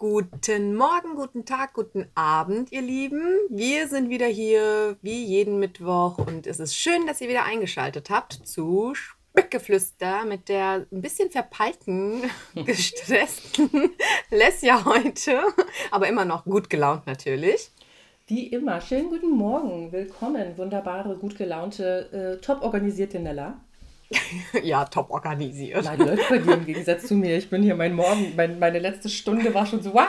Guten Morgen, guten Tag, guten Abend, ihr Lieben. Wir sind wieder hier wie jeden Mittwoch und es ist schön, dass ihr wieder eingeschaltet habt zu Spückgeflüster mit der ein bisschen verpeilten, gestressten Lesja heute, aber immer noch gut gelaunt natürlich. Wie immer, schönen guten Morgen, willkommen, wunderbare, gut gelaunte, äh, top organisierte Nella. Ja, top organisiert. Nein, läuft bei dir im Gegensatz zu mir. Ich bin hier mein Morgen, mein, meine letzte Stunde war schon so, wow,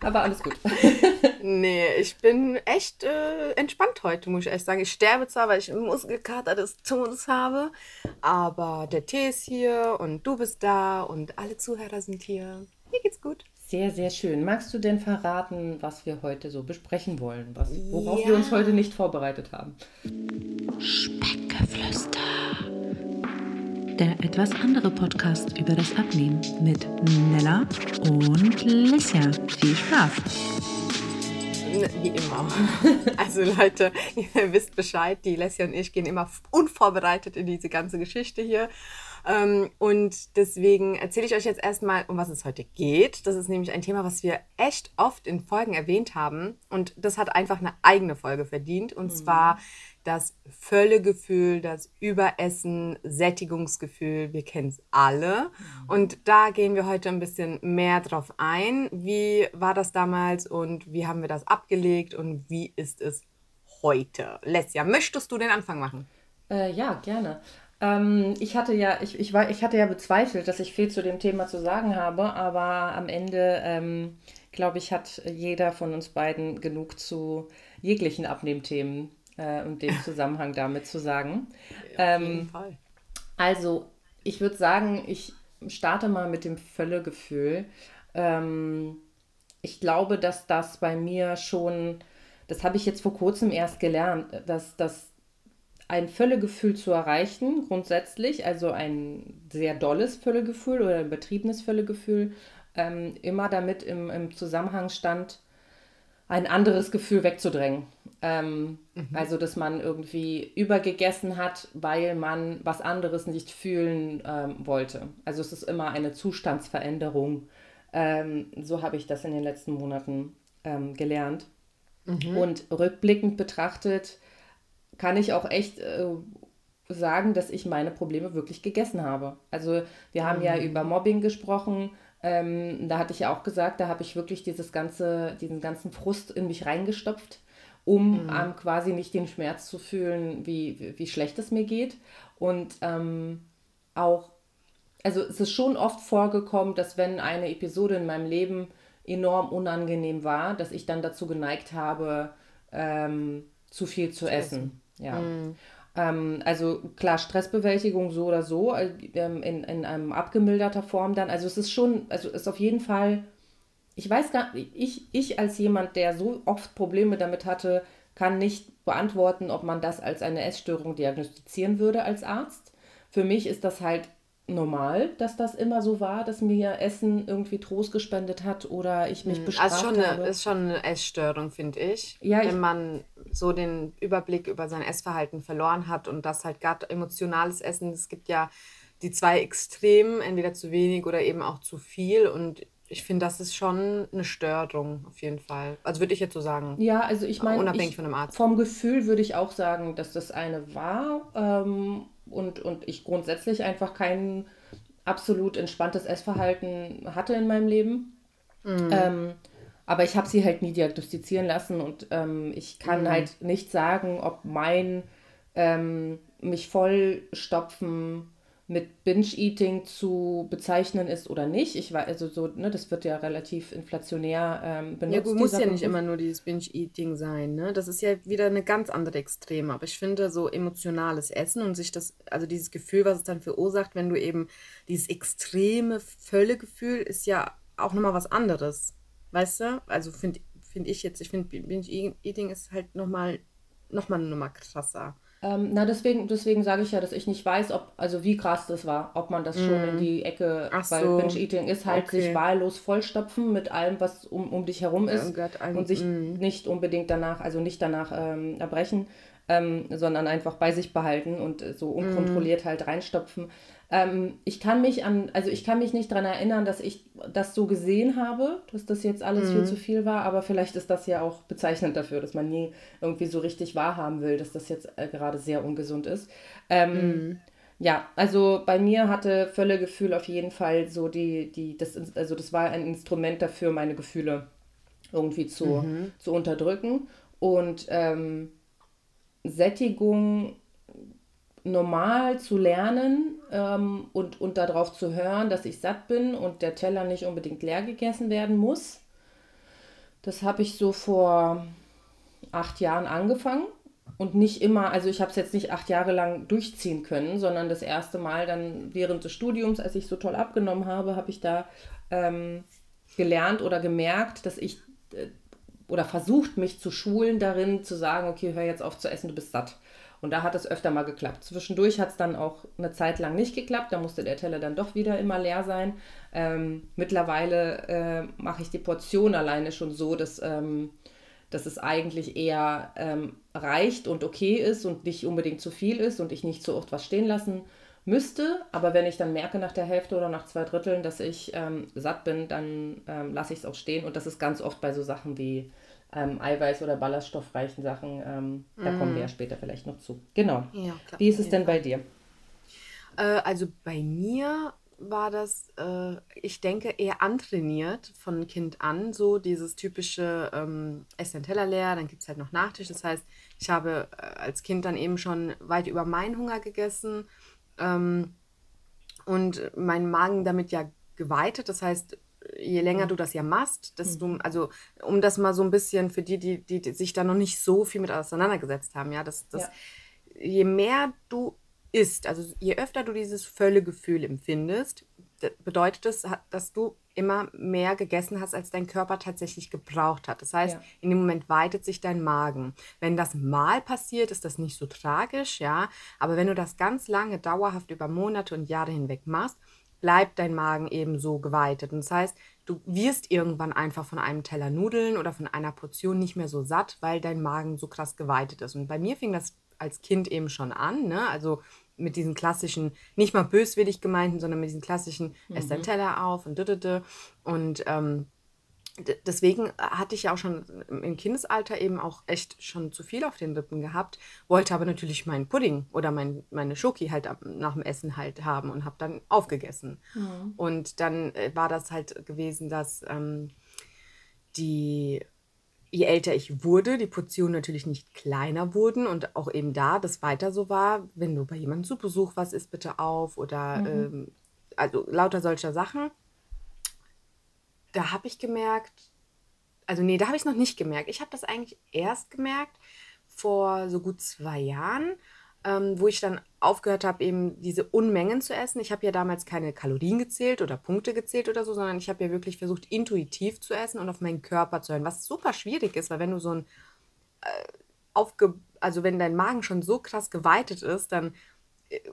aber alles gut. nee, ich bin echt äh, entspannt heute, muss ich echt sagen. Ich sterbe zwar, weil ich einen Muskelkater des Todes habe, aber der Tee ist hier und du bist da und alle Zuhörer sind hier. Mir geht's gut. Sehr, sehr schön. Magst du denn verraten, was wir heute so besprechen wollen? Was, worauf ja. wir uns heute nicht vorbereitet haben? Speckgeflüster der etwas andere Podcast über das Abnehmen mit Nella und Lissia. Viel Spaß! Wie immer. Also Leute, ihr wisst Bescheid, die Lesja und ich gehen immer unvorbereitet in diese ganze Geschichte hier. Ähm, und deswegen erzähle ich euch jetzt erstmal, um was es heute geht. Das ist nämlich ein Thema, was wir echt oft in Folgen erwähnt haben. Und das hat einfach eine eigene Folge verdient. Und mhm. zwar das Völlegefühl, das Überessen, Sättigungsgefühl, wir kennen es alle. Mhm. Und da gehen wir heute ein bisschen mehr drauf ein. Wie war das damals und wie haben wir das abgelegt und wie ist es heute? Lesja, möchtest du den Anfang machen? Äh, ja, gerne. Ähm, ich, hatte ja, ich, ich, war, ich hatte ja bezweifelt, dass ich viel zu dem Thema zu sagen habe, aber am Ende, ähm, glaube ich, hat jeder von uns beiden genug zu jeglichen Abnehmthemen äh, und dem Zusammenhang damit zu sagen. Ja, auf jeden ähm, Fall. Also, ich würde sagen, ich starte mal mit dem Völlegefühl. Ähm, ich glaube, dass das bei mir schon, das habe ich jetzt vor kurzem erst gelernt, dass das ein Völlegefühl zu erreichen, grundsätzlich, also ein sehr dolles Völlegefühl oder ein übertriebenes Völlegefühl, ähm, immer damit im, im Zusammenhang stand, ein anderes Gefühl wegzudrängen. Ähm, mhm. Also, dass man irgendwie übergegessen hat, weil man was anderes nicht fühlen ähm, wollte. Also, es ist immer eine Zustandsveränderung. Ähm, so habe ich das in den letzten Monaten ähm, gelernt. Mhm. Und rückblickend betrachtet, kann ich auch echt äh, sagen, dass ich meine Probleme wirklich gegessen habe. Also, wir haben mhm. ja über Mobbing gesprochen ähm, da hatte ich ja auch gesagt, da habe ich wirklich dieses ganze, diesen ganzen Frust in mich reingestopft, um mhm. ähm, quasi nicht den Schmerz zu fühlen, wie, wie, wie schlecht es mir geht. Und ähm, auch, also es ist schon oft vorgekommen, dass wenn eine Episode in meinem Leben enorm unangenehm war, dass ich dann dazu geneigt habe, ähm, zu viel zu, zu essen. essen. Ja. Mhm. Ähm, also klar, Stressbewältigung so oder so, äh, ähm, in, in einem abgemilderter Form dann. Also es ist schon, also ist auf jeden Fall, ich weiß gar nicht, ich, ich als jemand, der so oft Probleme damit hatte, kann nicht beantworten, ob man das als eine Essstörung diagnostizieren würde als Arzt. Für mich ist das halt normal, dass das immer so war, dass mir Essen irgendwie Trost gespendet hat oder ich mich hm, bestraft also schon eine, ist schon eine Essstörung, finde ich. Ja, Wenn ich, man so den Überblick über sein Essverhalten verloren hat und das halt gerade emotionales Essen, es gibt ja die zwei Extremen, entweder zu wenig oder eben auch zu viel und ich finde, das ist schon eine Störung auf jeden Fall. Also würde ich jetzt so sagen. Ja, also ich meine, unabhängig von dem Arzt. Vom Gefühl würde ich auch sagen, dass das eine war ähm, und, und ich grundsätzlich einfach kein absolut entspanntes Essverhalten hatte in meinem Leben. Mhm. Ähm, aber ich habe sie halt nie diagnostizieren lassen und ähm, ich kann mhm. halt nicht sagen, ob mein ähm, mich vollstopfen mit Binge-Eating zu bezeichnen ist oder nicht. Ich weiß, also so, ne, das wird ja relativ inflationär ähm, benutzt. Ja, gut, muss ja nicht immer nur dieses Binge-Eating sein, ne? Das ist ja wieder eine ganz andere Extreme. Aber ich finde, so emotionales Essen und sich das, also dieses Gefühl, was es dann verursacht, wenn du eben dieses extreme Völlegefühl ist ja auch nochmal was anderes. Weißt du? Also finde find ich jetzt, ich finde Binge-Eating ist halt nochmal noch mal eine Nummer krasser. Ähm, na, deswegen, deswegen sage ich ja, dass ich nicht weiß, ob, also wie krass das war, ob man das mm. schon in mhm. die Ecke, Ach weil so. Binge-Eating ist halt okay. sich wahllos vollstopfen mit allem, was um, um dich herum ist ja, und sich mm. nicht unbedingt danach, also nicht danach ähm, erbrechen, ähm, sondern einfach bei sich behalten und so mhm. unkontrolliert mm. halt reinstopfen. Ähm, ich kann mich an, also ich kann mich nicht daran erinnern, dass ich das so gesehen habe, dass das jetzt alles viel Mhm. zu viel war, aber vielleicht ist das ja auch bezeichnend dafür, dass man nie irgendwie so richtig wahrhaben will, dass das jetzt äh, gerade sehr ungesund ist. Ähm, ja, also bei mir hatte Völlegefühl auf jeden Fall so die, die, das, also das war ein Instrument dafür, meine Gefühle irgendwie zu, zu unterdrücken. Und ähm, Sättigung normal zu lernen ähm, und, und darauf zu hören, dass ich satt bin und der Teller nicht unbedingt leer gegessen werden muss. Das habe ich so vor acht Jahren angefangen und nicht immer, also ich habe es jetzt nicht acht Jahre lang durchziehen können, sondern das erste Mal dann während des Studiums, als ich so toll abgenommen habe, habe ich da ähm, gelernt oder gemerkt, dass ich äh, oder versucht, mich zu schulen darin, zu sagen, okay, hör jetzt auf zu essen, du bist satt. Und da hat es öfter mal geklappt. Zwischendurch hat es dann auch eine Zeit lang nicht geklappt. Da musste der Teller dann doch wieder immer leer sein. Ähm, mittlerweile äh, mache ich die Portion alleine schon so, dass, ähm, dass es eigentlich eher ähm, reicht und okay ist und nicht unbedingt zu viel ist und ich nicht so oft was stehen lassen müsste. Aber wenn ich dann merke nach der Hälfte oder nach zwei Dritteln, dass ich ähm, satt bin, dann ähm, lasse ich es auch stehen. Und das ist ganz oft bei so Sachen wie ähm, Eiweiß- oder ballaststoffreichen Sachen. Ähm, Da kommen wir ja später vielleicht noch zu. Genau. Ja, klar. Wie ist es denn bei dir? Äh, also bei mir war das, äh, ich denke, eher antrainiert von Kind an. So dieses typische, ähm, ess den Teller leer, dann gibt es halt noch Nachtisch. Das heißt, ich habe äh, als Kind dann eben schon weit über meinen Hunger gegessen ähm, und meinen Magen damit ja geweitet. Das heißt, je länger du das ja machst, desto, also um das mal so ein bisschen für die, die, die, die sich da noch nicht so viel mit auseinandergesetzt haben, ja, das, das, Ja. je mehr du isst, also je öfter du dieses Völlegefühl empfindest, bedeutet das, ha- dass du immer mehr gegessen hast, als dein Körper tatsächlich gebraucht hat. Das heißt, Ja. in dem Moment weitet sich dein Magen. Wenn das mal passiert, ist das nicht so tragisch, ja. Aber wenn du das ganz lange, dauerhaft über Monate und Jahre hinweg machst, bleibt dein Magen eben so geweitet. Und das heißt, du wirst irgendwann einfach von einem Teller Nudeln oder von einer Portion nicht mehr so satt, weil dein Magen so krass geweitet ist. Und bei mir fing das als Kind eben schon an, ne? Also mit diesen klassischen, nicht mal böswillig gemeinten, sondern mit diesen klassischen, ess deinen Teller auf und dü Und ähm, deswegen hatte ich ja auch schon im Kindesalter eben auch echt schon zu viel auf den Rippen gehabt, wollte aber natürlich meinen Pudding oder mein, meine Schoki halt nach dem Essen halt haben und habe dann aufgegessen. Und dann äh, war das halt gewesen, dass ähm, die, je älter ich wurde, die Portionen natürlich nicht kleiner wurden und auch eben da das weiter so war, wenn du bei jemandem zu Besuch was isst, bitte auf oder ähm, also lauter solcher Sachen da habe ich gemerkt, also nee, da habe ich es noch nicht gemerkt. Ich habe das eigentlich erst gemerkt vor so gut zwei Jahren, ähm, wo ich dann aufgehört habe, eben diese Unmengen zu essen. Ich habe ja damals keine Kalorien gezählt oder Punkte gezählt oder so, sondern ich habe ja wirklich versucht, intuitiv zu essen und auf meinen Körper zu hören, was super schwierig ist, weil wenn du so ein aufge also wenn dein Magen schon so krass geweitet ist, dann äh,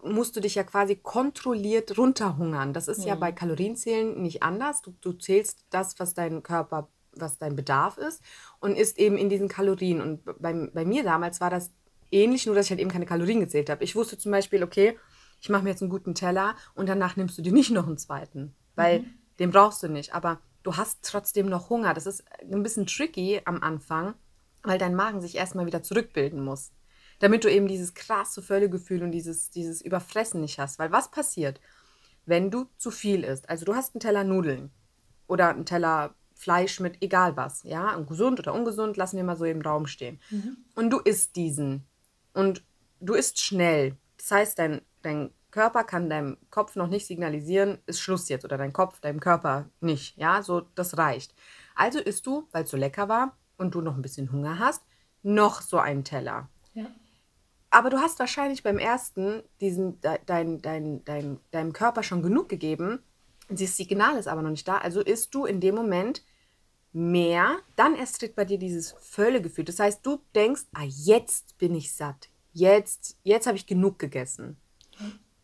musst du dich ja quasi kontrolliert runterhungern. Das ist ja bei Kalorienzählen nicht anders. Du, du zählst das, was dein Körper, was dein Bedarf ist und isst eben in diesen Kalorien. Und bei, bei mir damals war das ähnlich, nur dass ich halt eben keine Kalorien gezählt habe. Ich wusste zum Beispiel, okay, ich mache mir jetzt einen guten Teller und danach nimmst du dir nicht noch einen zweiten, weil den brauchst du nicht. Aber du hast trotzdem noch Hunger. Das ist ein bisschen tricky am Anfang, weil dein Magen sich erstmal wieder zurückbilden muss. Damit du eben dieses krasse Völlegefühl und dieses, dieses Überfressen nicht hast. Weil was passiert, wenn du zu viel isst? Also du hast einen Teller Nudeln oder einen Teller Fleisch mit egal was, ja, und gesund oder ungesund, lassen wir mal so im Raum stehen. Und du isst diesen und du isst schnell. Das heißt, dein, dein Körper kann deinem Kopf noch nicht signalisieren, ist Schluss jetzt oder dein Kopf, deinem Körper nicht, ja, so das reicht. Also isst du, weil es so lecker war und du noch ein bisschen Hunger hast, noch so einen Teller. Aber du hast wahrscheinlich beim ersten diesen, de, dein, dein, dein, deinem Körper schon genug gegeben. Das Signal ist aber noch nicht da. Also isst du in dem Moment mehr, dann erst tritt bei dir dieses Völlegefühl. Das heißt, du denkst, ah, jetzt bin ich satt. Jetzt, jetzt habe ich genug gegessen.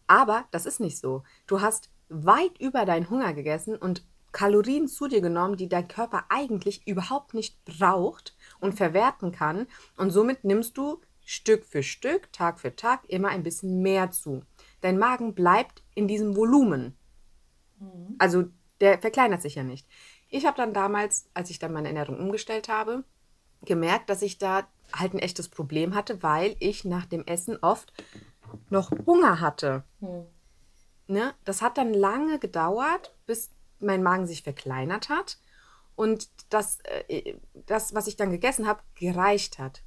Aber das ist nicht so. Du hast weit über deinen Hunger gegessen und Kalorien zu dir genommen, die dein Körper eigentlich überhaupt nicht braucht und verwerten kann. Und somit nimmst du Stück für Stück, Tag für Tag immer ein bisschen mehr zu. Dein Magen bleibt in diesem Volumen. Mhm. Also der verkleinert sich ja nicht. Ich habe dann damals, als ich dann meine Ernährung umgestellt habe, gemerkt, dass ich da halt ein echtes Problem hatte, weil ich nach dem Essen oft noch Hunger hatte. Mhm. Ne? Das hat dann lange gedauert, bis mein Magen sich verkleinert hat und das, äh, das was ich dann gegessen habe, gereicht hat.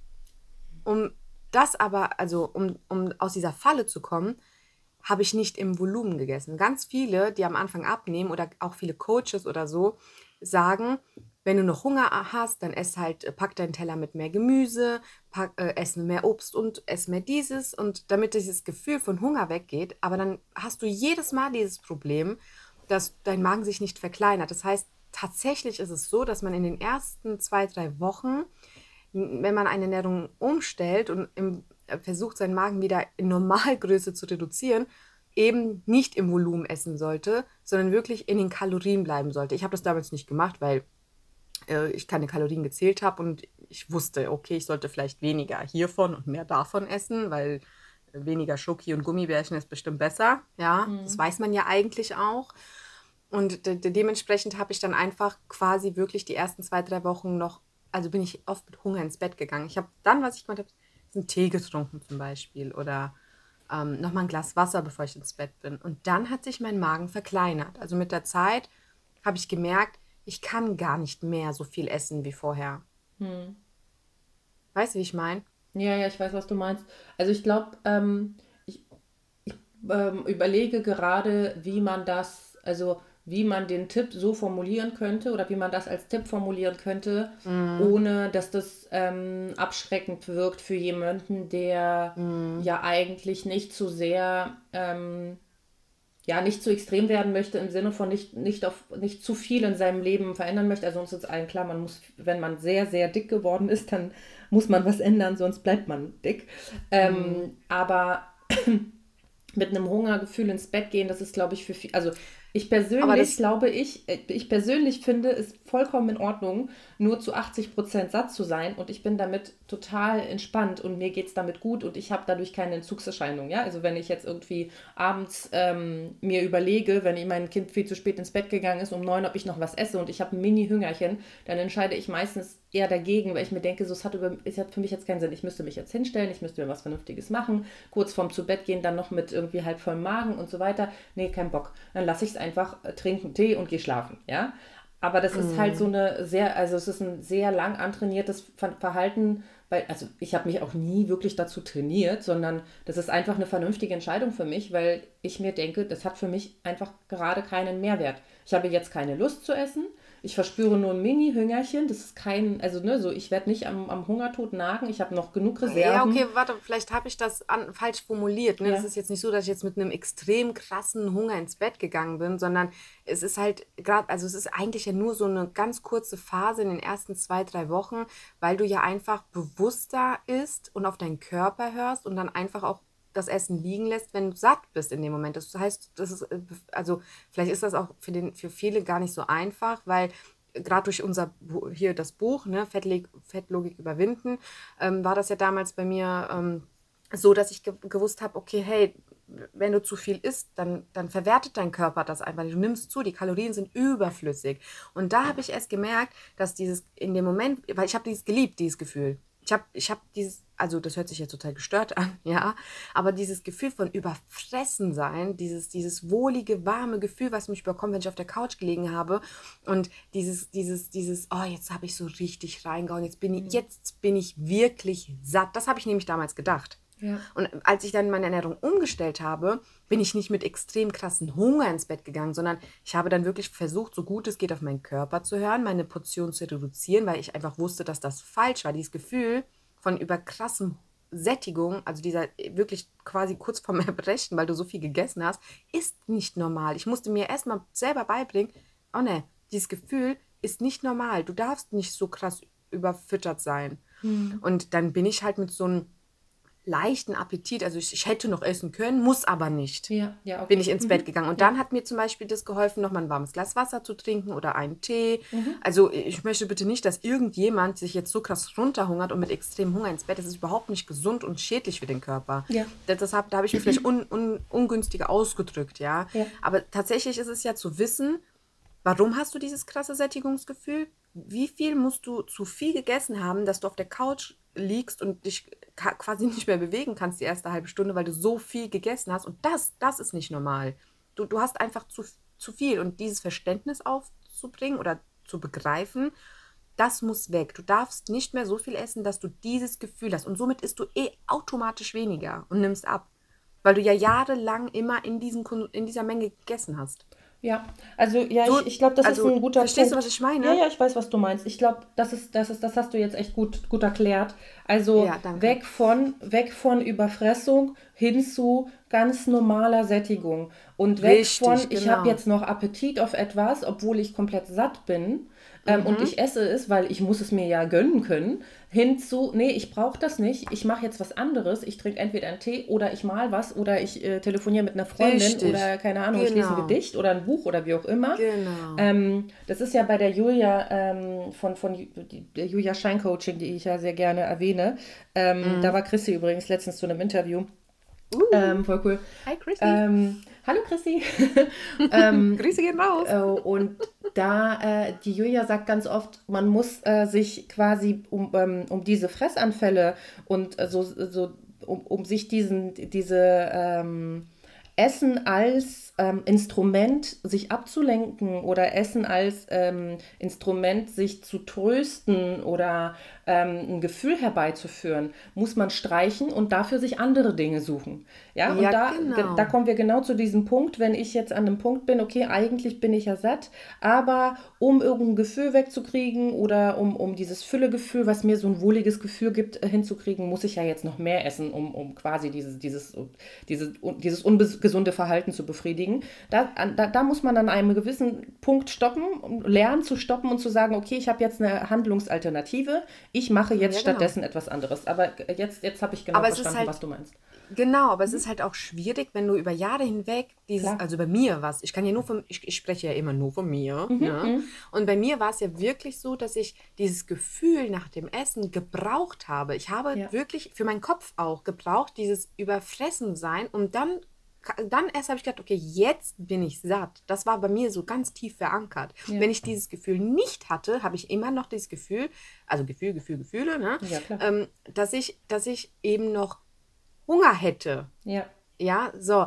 Um das aber, also um, um aus dieser Falle zu kommen, habe ich nicht im Volumen gegessen. Ganz viele, die am Anfang abnehmen oder auch viele Coaches oder so, sagen, wenn du noch Hunger hast, dann ess halt, äh, pack deinen Teller mit mehr Gemüse, pack, äh, ess mehr Obst und ess mehr dieses und damit dieses Gefühl von Hunger weggeht. Aber dann hast du jedes Mal dieses Problem, dass dein Magen sich nicht verkleinert. Das heißt, tatsächlich ist es so, dass man in den ersten zwei, drei Wochen, wenn man eine Ernährung umstellt und im, äh, versucht, seinen Magen wieder in Normalgröße zu reduzieren, eben nicht im Volumen essen sollte, sondern wirklich in den Kalorien bleiben sollte. Ich habe das damals nicht gemacht, weil äh, ich keine Kalorien gezählt habe und ich wusste, okay, ich sollte vielleicht weniger hiervon und mehr davon essen, weil weniger Schoki und Gummibärchen ist bestimmt besser. Ja, mhm. das weiß man ja eigentlich auch. Und de de dementsprechend habe ich dann einfach quasi wirklich die ersten zwei, drei Wochen noch, also bin ich oft mit Hunger ins Bett gegangen. Ich habe dann, was ich gemacht habe, einen Tee getrunken zum Beispiel oder ähm, nochmal ein Glas Wasser, bevor ich ins Bett bin. Und dann hat sich mein Magen verkleinert. Also mit der Zeit habe ich gemerkt, ich kann gar nicht mehr so viel essen wie vorher. Hm. Weißt du, wie ich meine? Ja, ja, ich weiß, was du meinst. Also ich glaube, ähm, ich, ich ähm, überlege gerade, wie man das, also wie man den Tipp so formulieren könnte oder wie man das als Tipp formulieren könnte, mm. ohne dass das ähm, abschreckend wirkt für jemanden, der mm. ja eigentlich nicht zu sehr ähm, ja, nicht zu extrem werden möchte im Sinne von nicht, nicht, auf, nicht zu viel in seinem Leben verändern möchte. Also uns ist allen klar, man muss, wenn man sehr, sehr dick geworden ist, dann muss man was ändern, sonst bleibt man dick. Ähm, mhm. Aber mit einem Hungergefühl ins Bett gehen, das ist, glaube ich, für viel, also ich persönlich glaube ich, äh, ich persönlich finde es vollkommen in Ordnung, nur zu 80 Prozent satt zu sein und ich bin damit total entspannt und mir geht es damit gut und ich habe dadurch keine Entzugserscheinung. Ja? Also wenn ich jetzt irgendwie abends ähm, mir überlege, wenn mein Kind viel zu spät ins Bett gegangen ist, um neun, ob ich noch was esse und ich habe ein Mini-Hüngerchen, dann entscheide ich meistens eher dagegen, weil ich mir denke, so, es, hat über, es hat für mich jetzt keinen Sinn. Ich müsste mich jetzt hinstellen, ich müsste mir was Vernünftiges machen, kurz vorm zu Bett gehen, dann noch mit irgendwie halb vollem Magen und so weiter. Nee, kein Bock. Dann lasse ich es einfach, äh, trinken Tee und gehe schlafen. Ja? Aber das ist halt so mhm. eine sehr, also es ist ein sehr lang antrainiertes Verhalten, weil, also ich habe mich auch nie wirklich dazu trainiert, sondern das ist einfach eine vernünftige Entscheidung für mich, weil ich mir denke, das hat für mich einfach gerade keinen Mehrwert. Ich habe jetzt keine Lust zu essen, ich verspüre nur ein Mini-Hüngerchen. Das ist kein, also ne, so ich werde nicht am, am Hungertod nagen. Ich habe noch genug Reserven. Ja, okay, warte, vielleicht habe ich das an, falsch formuliert. Ne? Ja. Das ist jetzt nicht so, dass ich jetzt mit einem extrem krassen Hunger ins Bett gegangen bin, sondern es ist halt gerade, also es ist eigentlich ja nur so eine ganz kurze Phase in den ersten zwei, drei Wochen, weil du ja einfach bewusster isst und auf deinen Körper hörst und dann einfach auch das Essen liegen lässt, wenn du satt bist in dem Moment. Das heißt, das ist, äh, also vielleicht ist das auch für, den, für viele gar nicht so einfach, weil gerade durch unser hier das Buch, ne, Fettlog Fettlogik überwinden, ähm, war das ja damals bei mir ähm, so, dass ich ge gewusst habe, okay, hey, wenn du zu viel isst, dann, dann verwertet dein Körper das einfach. Du nimmst zu, die Kalorien sind überflüssig. Und da habe ich erst gemerkt, dass dieses in dem Moment, weil ich habe dieses geliebt, dieses Gefühl. Ich habe ich hab dieses, also das hört sich jetzt total gestört an, ja, aber dieses Gefühl von überfressen sein, dieses, dieses wohlige, warme Gefühl, was mich überkommt, wenn ich auf der Couch gelegen habe und dieses, dieses, dieses, oh, jetzt habe ich so richtig reingehauen, jetzt bin ich, mhm. jetzt bin ich wirklich satt. Das habe ich nämlich damals gedacht. Ja. Und als ich dann meine Ernährung umgestellt habe, bin ich nicht mit extrem krassen Hunger ins Bett gegangen, sondern ich habe dann wirklich versucht, so gut es geht, auf meinen Körper zu hören, meine Portion zu reduzieren, weil ich einfach wusste, dass das falsch war. Dieses Gefühl von über krassem Sättigung, also dieser wirklich quasi kurz vorm Erbrechen, weil du so viel gegessen hast, ist nicht normal. Ich musste mir erstmal selber beibringen, oh ne, dieses Gefühl ist nicht normal. Du darfst nicht so krass überfüttert sein. Hm. Und dann bin ich halt mit so einem leichten Appetit. Also ich, ich hätte noch essen können, muss aber nicht. Ja, ja, okay. Bin ich ins Mhm. Bett gegangen. Und dann hat mir zum Beispiel das geholfen, noch mal ein warmes Glas Wasser zu trinken oder einen Tee. Mhm. Also ich möchte bitte nicht, dass irgendjemand sich jetzt so krass runterhungert und mit extremem Hunger ins Bett. Das ist überhaupt nicht gesund und schädlich für den Körper. Ja. Das, das hab, da habe ich mich vielleicht un, un, ungünstiger ausgedrückt, ja? Ja. Aber tatsächlich ist es ja zu wissen, warum hast du dieses krasse Sättigungsgefühl? Wie viel musst du zu viel gegessen haben, dass du auf der Couch liegst und dich quasi nicht mehr bewegen kannst die erste halbe Stunde, weil du so viel gegessen hast? Und das, das ist nicht normal. Du, du hast einfach zu, zu viel. Und dieses Verständnis aufzubringen oder zu begreifen, das muss weg. Du darfst nicht mehr so viel essen, dass du dieses Gefühl hast. Und somit isst du eh automatisch weniger und nimmst ab. Weil du ja jahrelang immer in, diesen, in dieser Menge gegessen hast. Ja, also ja, So, ich, ich glaube, das also, ist ein guter verstehst du, Punkt. was ich meine? Ja, ja, ich weiß, was du meinst. Ich glaube, das ist, das ist, das hast du jetzt echt gut, gut erklärt. Also Ja, weg von, weg von Überfressung hin zu ganz normaler Sättigung und weg Richtig, von, ich genau. habe jetzt noch Appetit auf etwas, obwohl ich komplett satt bin. Ähm, Mhm. Und ich esse es, weil ich muss es mir ja gönnen können, hin zu, nee, ich brauche das nicht, ich mache jetzt was anderes, ich trinke entweder einen Tee oder ich mal was oder ich äh, telefoniere mit einer Freundin Richtig. oder keine Ahnung, ich lese ein Genau. Gedicht oder ein Buch oder wie auch immer. Genau. Ähm, das ist ja bei der Julia ähm, von, von der Julia Scheincoaching, die ich ja sehr gerne erwähne. Ähm, Mhm. Da war Chrissy übrigens letztens zu einem Interview. Uh. Ähm, voll cool. Hi Chrissy. Hallo Chrissy. ähm, Grüße gehen raus. äh, und da, äh, die Julia sagt ganz oft, man muss äh, sich quasi um, ähm, um diese Fressanfälle und äh, so, so um, um sich diesen, diese ähm, Essen als ähm, Instrument, sich abzulenken oder Essen als ähm, Instrument, sich zu trösten oder ähm, ein Gefühl herbeizuführen, muss man streichen und dafür sich andere Dinge suchen. Ja, und Ja, da, genau. ge- da kommen wir genau zu diesem Punkt, wenn ich jetzt an einem Punkt bin, okay, eigentlich bin ich ja satt, aber um irgendein Gefühl wegzukriegen oder um, um dieses Füllegefühl, was mir so ein wohliges Gefühl gibt, äh, hinzukriegen, muss ich ja jetzt noch mehr essen, um, um quasi dieses, dieses, dieses, dieses ungesunde Verhalten zu befriedigen. Da, an- da, da muss man an einem gewissen Punkt stoppen, um lernen zu stoppen und zu sagen, okay, ich habe jetzt eine Handlungsalternative, ich mache jetzt Ja, genau. stattdessen etwas anderes. Aber jetzt, jetzt habe ich genau Aber es verstanden, halt- was du meinst. Genau, aber es ist halt auch schwierig, wenn du über Jahre hinweg dieses, Klar. also bei mir was, ich kann ja nur von, ich, ich spreche ja immer nur von mir, ne? Und bei mir war es ja wirklich so, dass ich dieses Gefühl nach dem Essen gebraucht habe. Ich habe Ja. wirklich für meinen Kopf auch gebraucht, dieses Überfressen sein, um dann dann erst habe ich gedacht, okay, jetzt bin ich satt. Das war bei mir so ganz tief verankert. Ja. Wenn ich dieses Gefühl nicht hatte, habe ich immer noch dieses Gefühl, also Gefühl, Gefühl, Gefühle, ne? Ja, ähm, dass, ich, dass ich eben noch Hunger hätte. Ja. Ja, so.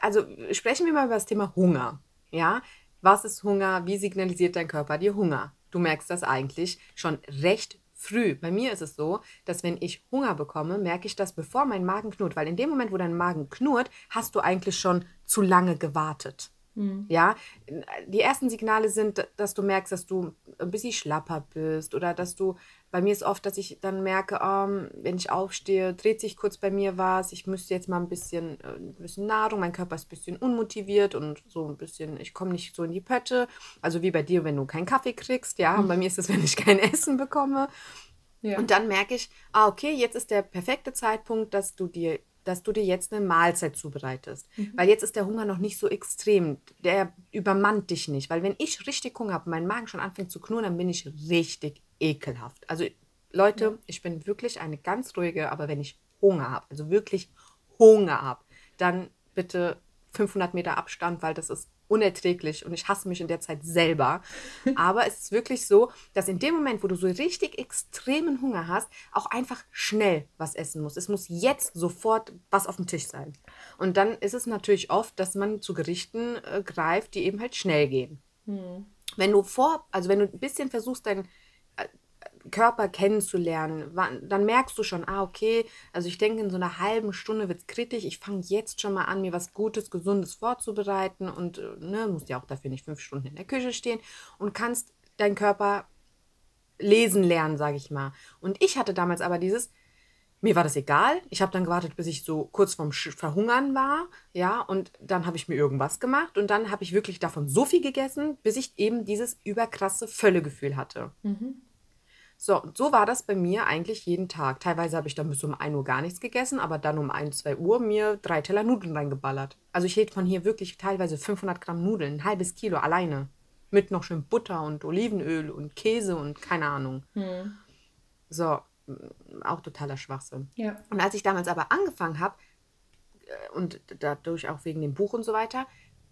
Also sprechen wir mal über das Thema Hunger. Ja, was ist Hunger? Wie signalisiert dein Körper dir Hunger? Du merkst das eigentlich schon recht früh. Bei mir ist es so, dass wenn ich Hunger bekomme, merke ich das, bevor mein Magen knurrt. Weil in dem Moment, wo dein Magen knurrt, hast du eigentlich schon zu lange gewartet. Ja, die ersten Signale sind, dass du merkst, dass du ein bisschen schlapper bist oder dass du, bei mir ist oft, dass ich dann merke, ähm, wenn ich aufstehe, dreht sich kurz bei mir was, ich müsste jetzt mal ein bisschen, äh, ein bisschen Nahrung, mein Körper ist ein bisschen unmotiviert und so ein bisschen, ich komme nicht so in die Pötte, also wie bei dir, wenn du keinen Kaffee kriegst, ja, und bei mir ist es, wenn ich kein Essen bekomme. Ja. Und dann merke ich, ah, okay, jetzt ist der perfekte Zeitpunkt, dass du dir, dass du dir jetzt eine Mahlzeit zubereitest. Weil jetzt ist der Hunger noch nicht so extrem. Der übermannt dich nicht. Weil wenn ich richtig Hunger habe und mein Magen schon anfängt zu knurren, dann bin ich richtig ekelhaft. Also Leute, ich bin wirklich eine ganz ruhige, aber wenn ich Hunger habe, also wirklich Hunger habe, dann bitte 500 Meter Abstand, weil das ist unerträglich und ich hasse mich in der Zeit selber. Aber es ist wirklich so, dass in dem Moment, wo du so richtig extremen Hunger hast, auch einfach schnell was essen musst. Es muss jetzt sofort was auf dem Tisch sein. Und dann ist es natürlich oft, dass man zu Gerichten äh, greift, die eben halt schnell gehen. Wenn du vor, also wenn du ein bisschen versuchst, deinen Körper kennenzulernen, dann merkst du schon, ah, okay, also ich denke, in so einer halben Stunde wird es kritisch. Ich fange jetzt schon mal an, mir was Gutes, Gesundes vorzubereiten und äh, ne, musst ja auch dafür nicht fünf Stunden in der Küche stehen und kannst deinen Körper lesen lernen, sage ich mal. Und ich hatte damals aber dieses, mir war das egal. Ich habe dann gewartet, bis ich so kurz vorm Verhungern war. Ja, und dann habe ich mir irgendwas gemacht. Und dann habe ich wirklich davon so viel gegessen, bis ich eben dieses überkrasse Völlegefühl hatte. So, und so war das bei mir eigentlich jeden Tag. Teilweise habe ich dann bis um 1 Uhr gar nichts gegessen, aber dann um 1, 2 Uhr mir drei Teller Nudeln reingeballert. Also ich hätte von hier wirklich teilweise 500 Gramm Nudeln, ein halbes Kilo alleine. Mit noch schön Butter und Olivenöl und Käse und keine Ahnung. So, mm, auch totaler Schwachsinn. Ja. Und als ich damals aber angefangen habe, äh, und dadurch auch wegen dem Buch und so weiter,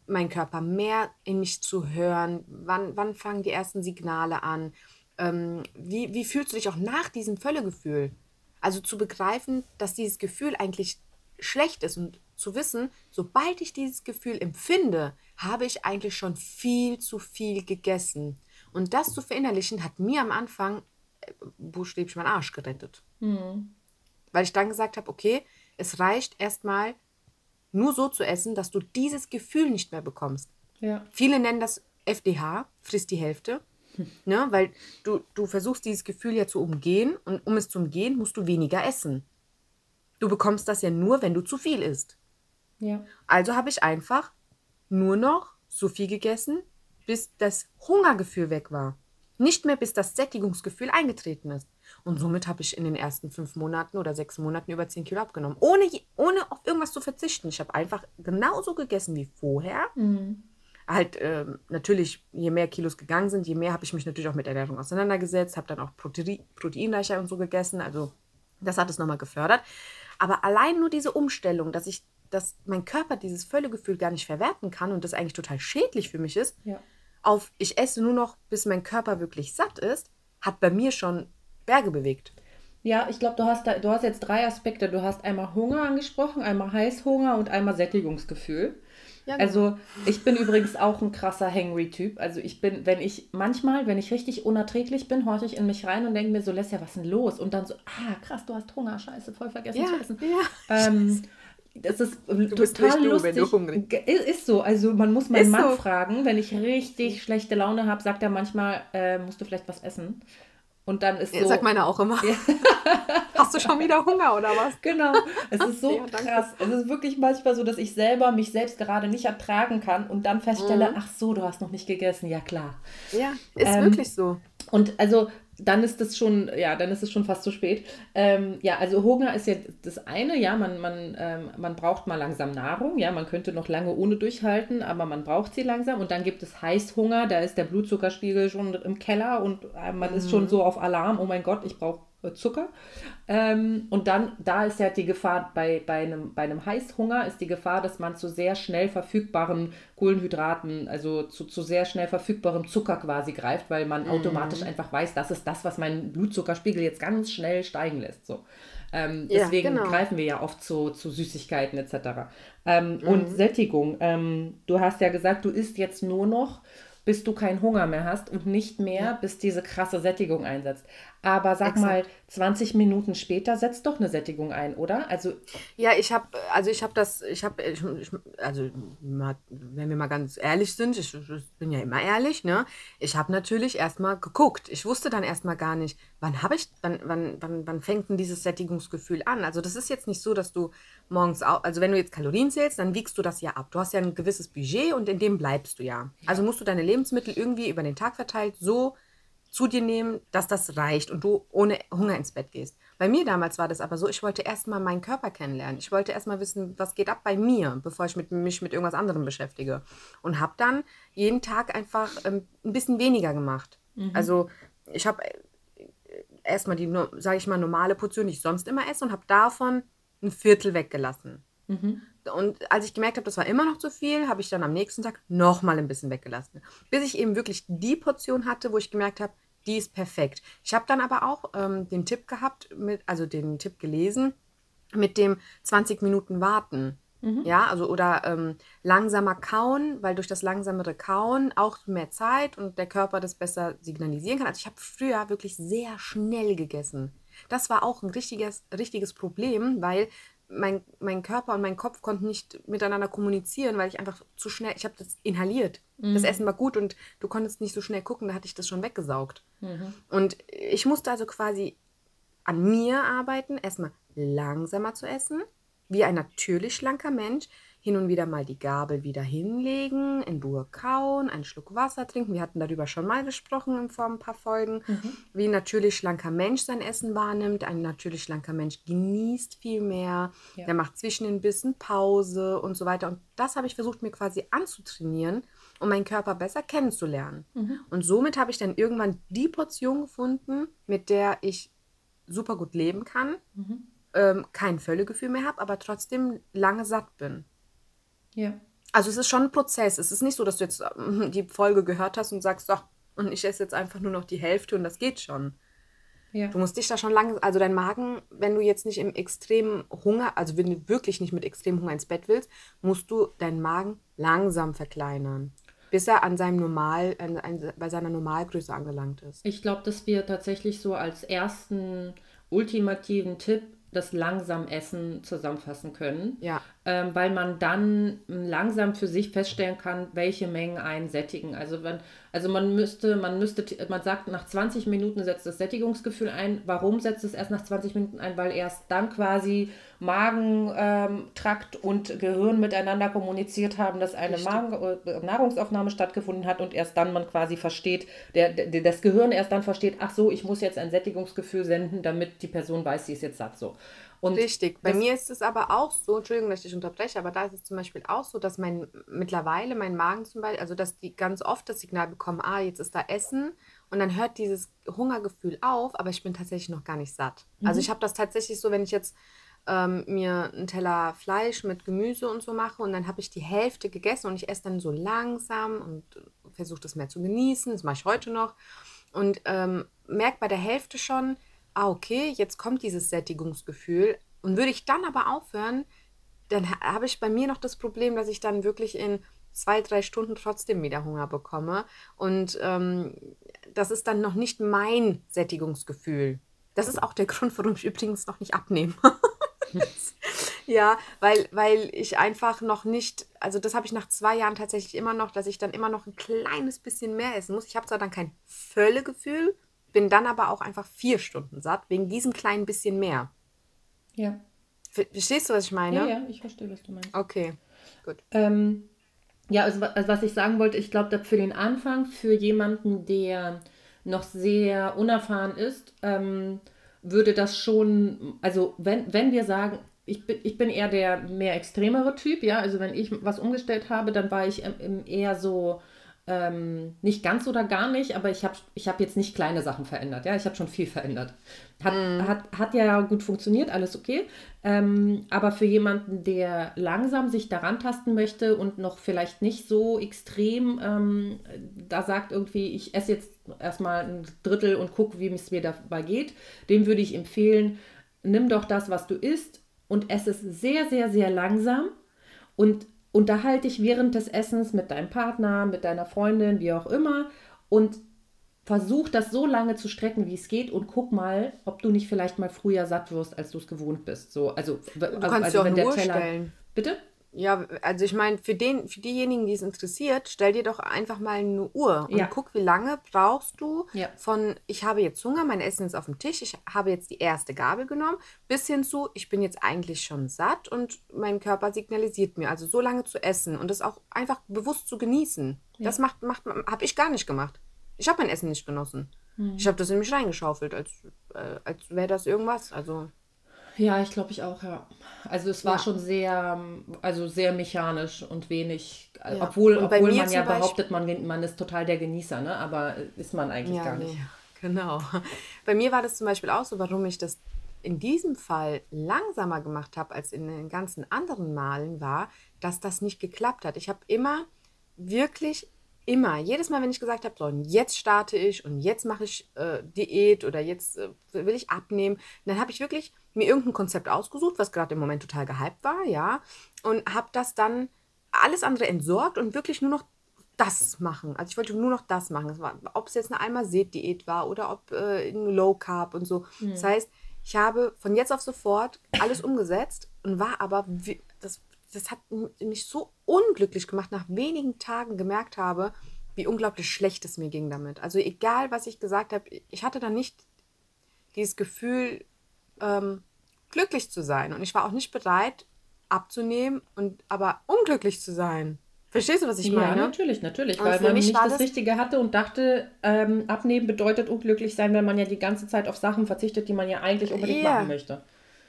meinen Körper mehr in mich zu hören, wann, wann fangen die ersten Signale an, ähm, wie, wie fühlst du dich auch nach diesem Völlegefühl? Also zu begreifen, dass dieses Gefühl eigentlich schlecht ist und zu wissen, sobald ich dieses Gefühl empfinde, habe ich eigentlich schon viel zu viel gegessen. Und das zu verinnerlichen, hat mir am Anfang äh, buchstäblich meinen Arsch gerettet. Weil ich dann gesagt habe, okay, es reicht erstmal nur so zu essen, dass du dieses Gefühl nicht mehr bekommst. Ja. Viele nennen das FDH, frisst die Hälfte. Ne? Weil du, du versuchst dieses Gefühl ja zu umgehen und um es zu umgehen, musst du weniger essen. Du bekommst das ja nur, wenn du zu viel isst. Ja. Also habe ich einfach nur noch so viel gegessen, bis das Hungergefühl weg war. Nicht mehr, bis das Sättigungsgefühl eingetreten ist. Und somit habe ich in den ersten fünf Monaten oder sechs Monaten über 10 Kilo abgenommen. Ohne, ohne auf irgendwas zu verzichten. Ich habe einfach genauso gegessen wie vorher. Halt ähm, natürlich, je mehr Kilos gegangen sind, je mehr habe ich mich natürlich auch mit Ernährung auseinandergesetzt, habe dann auch Protein, proteinreicher und so gegessen. Also das hat es nochmal gefördert. Aber allein nur diese Umstellung, dass ich, dass mein Körper dieses Völlegefühl gar nicht verwerten kann und das eigentlich total schädlich für mich ist, Ja. auf ich esse nur noch, bis mein Körper wirklich satt ist, hat bei mir schon Berge bewegt. Ja, ich glaube, du hast da, du hast jetzt drei Aspekte. Du hast einmal Hunger angesprochen, einmal Heißhunger und einmal Sättigungsgefühl. Ja, genau. Also ich bin übrigens auch ein krasser Hangry-Typ. Also ich bin, wenn ich manchmal, wenn ich richtig unerträglich bin, horche ich in mich rein und denke mir so, Lesja, was ist denn los? Und dann so, ah krass, du hast Hunger, scheiße, voll vergessen zu essen. ja. Ähm, das ist äh, bist total du, lustig. wenn du hungrig Ge- Ist, ist so. Also man muss meinen Ist Mann so. fragen, wenn ich richtig schlechte Laune habe, sagt er manchmal, äh, musst du vielleicht was essen? Und dann ist Ja, so. sagt meine auch immer. Hast du schon wieder Hunger oder was? Genau, es ist so Ja, krass. Es ist wirklich manchmal so, dass ich selber mich selbst gerade nicht ertragen kann und dann feststelle, Mhm. ach so, du hast noch nicht gegessen. Ja, klar. Ja, ist Ähm, wirklich so. Und also dann ist es schon, ja, dann ist es schon fast zu spät. Ähm, ja, also Hunger ist ja das eine, ja, man, man, ähm, man braucht mal langsam Nahrung, ja, man könnte noch lange ohne durchhalten, aber man braucht sie langsam. Und dann gibt es Heißhunger, da ist der Blutzuckerspiegel schon im Keller und äh, man ist schon so auf Alarm, oh mein Gott, ich brauche Zucker. Ähm, und dann, da ist ja die Gefahr, bei, bei, einem, bei einem Heißhunger ist die Gefahr, dass man zu sehr schnell verfügbaren Kohlenhydraten, also zu, zu sehr schnell verfügbarem Zucker quasi greift, weil man automatisch einfach weiß, das ist das, was meinen Blutzuckerspiegel jetzt ganz schnell steigen lässt. So. Ähm, Ja, deswegen genau. greifen wir ja oft zu, zu Süßigkeiten etc. Ähm, Und Sättigung. Ähm, du hast ja gesagt, du isst jetzt nur noch, bis du keinen Hunger mehr hast und nicht mehr, bis diese krasse Sättigung einsetzt. Aber sag Exakt. mal, 20 Minuten später setzt doch eine Sättigung ein, oder? Also, Ja, ich habe, also ich habe das, ich habe, also wenn wir mal ganz ehrlich sind, ich, ich bin ja immer ehrlich, ne? Ich habe natürlich erstmal geguckt. Ich wusste dann erstmal gar nicht, wann habe ich, wann, wann, wann, wann fängt denn dieses Sättigungsgefühl an? Also das ist jetzt nicht so, dass du morgens, au- also wenn du jetzt Kalorien zählst, dann wiegst du das ja ab. Du hast ja ein gewisses Budget und in dem bleibst du ja. Also musst du deine Lebensmittel irgendwie über den Tag verteilt so zu dir nehmen, dass das reicht und du ohne Hunger ins Bett gehst. Bei mir damals war das aber so, ich wollte erstmal meinen Körper kennenlernen. Ich wollte erstmal wissen, was geht ab bei mir, bevor ich mit, mich mit irgendwas anderem beschäftige. Und habe dann jeden Tag einfach ähm, ein bisschen weniger gemacht. Also ich habe erstmal die, sage ich mal, normale Portion, die ich sonst immer esse und habe davon ein Viertel weggelassen. Und als ich gemerkt habe, das war immer noch zu viel, habe ich dann am nächsten Tag nochmal ein bisschen weggelassen. Bis ich eben wirklich die Portion hatte, wo ich gemerkt habe, die ist perfekt. Ich habe dann aber auch ähm, den Tipp gehabt, mit, also den Tipp gelesen, mit dem 20 Minuten warten. Ja, also oder ähm, langsamer kauen, weil durch das langsamere Kauen auch mehr Zeit und der Körper das besser signalisieren kann. Also ich habe früher wirklich sehr schnell gegessen. Das war auch ein richtiges, richtiges Problem, weil mein, mein Körper und mein Kopf konnten nicht miteinander kommunizieren, weil ich einfach zu schnell, ich habe das inhaliert. Das Essen war gut und du konntest nicht so schnell gucken, da hatte ich das schon weggesaugt. Und ich musste also quasi an mir arbeiten, erstmal langsamer zu essen, wie ein natürlich schlanker Mensch, hin und wieder mal die Gabel wieder hinlegen, in Ruhe kauen, einen Schluck Wasser trinken. Wir hatten darüber schon mal gesprochen vor ein paar Folgen, wie ein natürlich schlanker Mensch sein Essen wahrnimmt. Ein natürlich schlanker Mensch genießt viel mehr, Ja. der macht zwischen den Bissen Pause und so weiter. Und das habe ich versucht, mir quasi anzutrainieren, um meinen Körper besser kennenzulernen. Und somit habe ich dann irgendwann die Portion gefunden, mit der ich super gut leben kann, ähm, kein Völlegefühl mehr habe, aber trotzdem lange satt bin. Ja. Also es ist schon ein Prozess. Es ist nicht so, dass du jetzt ähm, die Folge gehört hast und sagst, doch, und ich esse jetzt einfach nur noch die Hälfte und das geht schon. Ja. Du musst dich da schon lange, also dein Magen, wenn du jetzt nicht im extremen Hunger, also wenn du wirklich nicht mit extremem Hunger ins Bett willst, musst du deinen Magen langsam verkleinern, bis er an seinem Normal, an, an, bei seiner Normalgröße angelangt ist. Ich glaube, dass wir tatsächlich so als ersten ultimativen Tipp das langsam Essen zusammenfassen können. Ja. Ähm, weil man dann langsam für sich feststellen kann, welche Mengen einen sättigen. Also wenn, also man müsste, man müsste, man sagt, nach 20 Minuten setzt das Sättigungsgefühl ein. Warum setzt es erst nach 20 Minuten ein? Weil erst dann quasi Magen, ähm, Trakt und Gehirn miteinander kommuniziert haben, dass eine. Magen äh, Nahrungsaufnahme stattgefunden hat und erst dann man quasi versteht, der, der, das Gehirn erst dann versteht, ach so, ich muss jetzt ein Sättigungsgefühl senden, damit die Person weiß, sie ist jetzt satt so. Und Richtig. Bei mir ist es aber auch so, Entschuldigung, dass ich dich unterbreche, aber da ist es zum Beispiel auch so, dass mein mittlerweile mein Magen zum Beispiel, also dass die ganz oft das Signal bekommen, ah, jetzt ist da Essen und dann hört dieses Hungergefühl auf, aber ich bin tatsächlich noch gar nicht satt. Also ich habe das tatsächlich so, wenn ich jetzt ähm, mir einen Teller Fleisch mit Gemüse und so mache und dann habe ich die Hälfte gegessen und ich esse dann so langsam und versuche das mehr zu genießen, das mache ich heute noch und ähm, merke bei der Hälfte schon, ah, okay, jetzt kommt dieses Sättigungsgefühl. Und würde ich dann aber aufhören, dann ha- habe ich bei mir noch das Problem, dass ich dann wirklich in zwei, drei Stunden trotzdem wieder Hunger bekomme. Und ähm, das ist dann noch nicht mein Sättigungsgefühl. Das ist auch der Grund, warum ich übrigens noch nicht abnehme. ja, weil, weil ich einfach noch nicht, also das habe ich nach zwei Jahren tatsächlich immer noch, dass ich dann immer noch ein kleines bisschen mehr essen muss. Ich habe zwar dann kein Völlegefühl, bin dann aber auch einfach vier Stunden satt, wegen diesem kleinen bisschen mehr. ja. Ver- Verstehst du, was ich meine? ja, ja, ich verstehe, was du meinst. Okay, gut. Ähm, ja, also, also was ich sagen wollte, ich glaube, für den Anfang, für jemanden, der noch sehr unerfahren ist, ähm, würde das schon, also wenn, wenn wir sagen, ich bin, ich bin eher der mehr extremere Typ, ja, also wenn ich was umgestellt habe, dann war ich ähm, eher so, ähm, nicht ganz oder gar nicht, aber ich habe ich hab jetzt nicht kleine Sachen verändert, ja, ich habe schon viel verändert. Hat, hat, hat ja gut funktioniert, alles okay. Ähm, aber für jemanden, der langsam sich daran tasten möchte und noch vielleicht nicht so extrem ähm, da sagt irgendwie, ich esse jetzt erstmal ein Drittel und gucke, wie es mir dabei geht, dem würde ich empfehlen, nimm doch das, was du isst und ess es sehr, sehr, sehr langsam und unterhalte dich während des Essens mit deinem Partner, mit deiner Freundin, wie auch immer und versuch das so lange zu strecken, wie es geht und guck mal, ob du nicht vielleicht mal früher satt wirst, als du es gewohnt bist. So, also, Du kannst dir auch eine Uhr stellen. Bitte? Ja, also ich meine, für, den, für diejenigen, die es interessiert, stell dir doch einfach mal eine Uhr und Ja. guck, wie lange brauchst du Ja. von, ich habe jetzt Hunger, mein Essen ist auf dem Tisch, ich habe jetzt die erste Gabel genommen, bis hin zu, ich bin jetzt eigentlich schon satt und mein Körper signalisiert mir, also so lange zu essen und das auch einfach bewusst zu genießen. Das macht, macht, habe ich gar nicht gemacht. Ich habe mein Essen nicht genossen. Mhm. Ich habe das in mich reingeschaufelt, als, äh, als wäre das irgendwas. Also Ja, ich glaube ich auch, ja. Also es war Ja. schon sehr, also sehr mechanisch und wenig, äh, Ja. obwohl, obwohl man ja behauptet, man, man ist total der Genießer, ne? Aber äh, ist man eigentlich gar nicht. nee, genau. Bei mir war das zum Beispiel auch so, warum ich das in diesem Fall langsamer gemacht habe als in den ganzen anderen Malen, war, dass das nicht geklappt hat. Ich habe immer, wirklich immer, jedes Mal, wenn ich gesagt habe, so, und jetzt starte ich und jetzt mache ich äh, Diät oder jetzt äh, will ich abnehmen, dann habe ich wirklich mir irgendein Konzept ausgesucht, was gerade im Moment total gehypt war, ja, und habe das dann alles andere entsorgt und wirklich nur noch das machen. Also ich wollte nur noch das machen. Das war, ob es jetzt eine Almased-Diät war oder ob äh, Low Carb und so. Das heißt, ich habe von jetzt auf sofort alles umgesetzt und war aber, wie, das, das hat mich so unglücklich gemacht, nach wenigen Tagen gemerkt habe, wie unglaublich schlecht es mir ging damit. Also egal, was ich gesagt habe, ich hatte dann nicht dieses Gefühl, ähm, glücklich zu sein. Und ich war auch nicht bereit, abzunehmen und aber unglücklich zu sein. Verstehst du, was ich ja, meine? natürlich, natürlich, Und weil man nicht das das- Richtige hatte und dachte, ähm, abnehmen bedeutet unglücklich sein, wenn man ja die ganze Zeit auf Sachen verzichtet, die man ja eigentlich unbedingt Ja. machen möchte.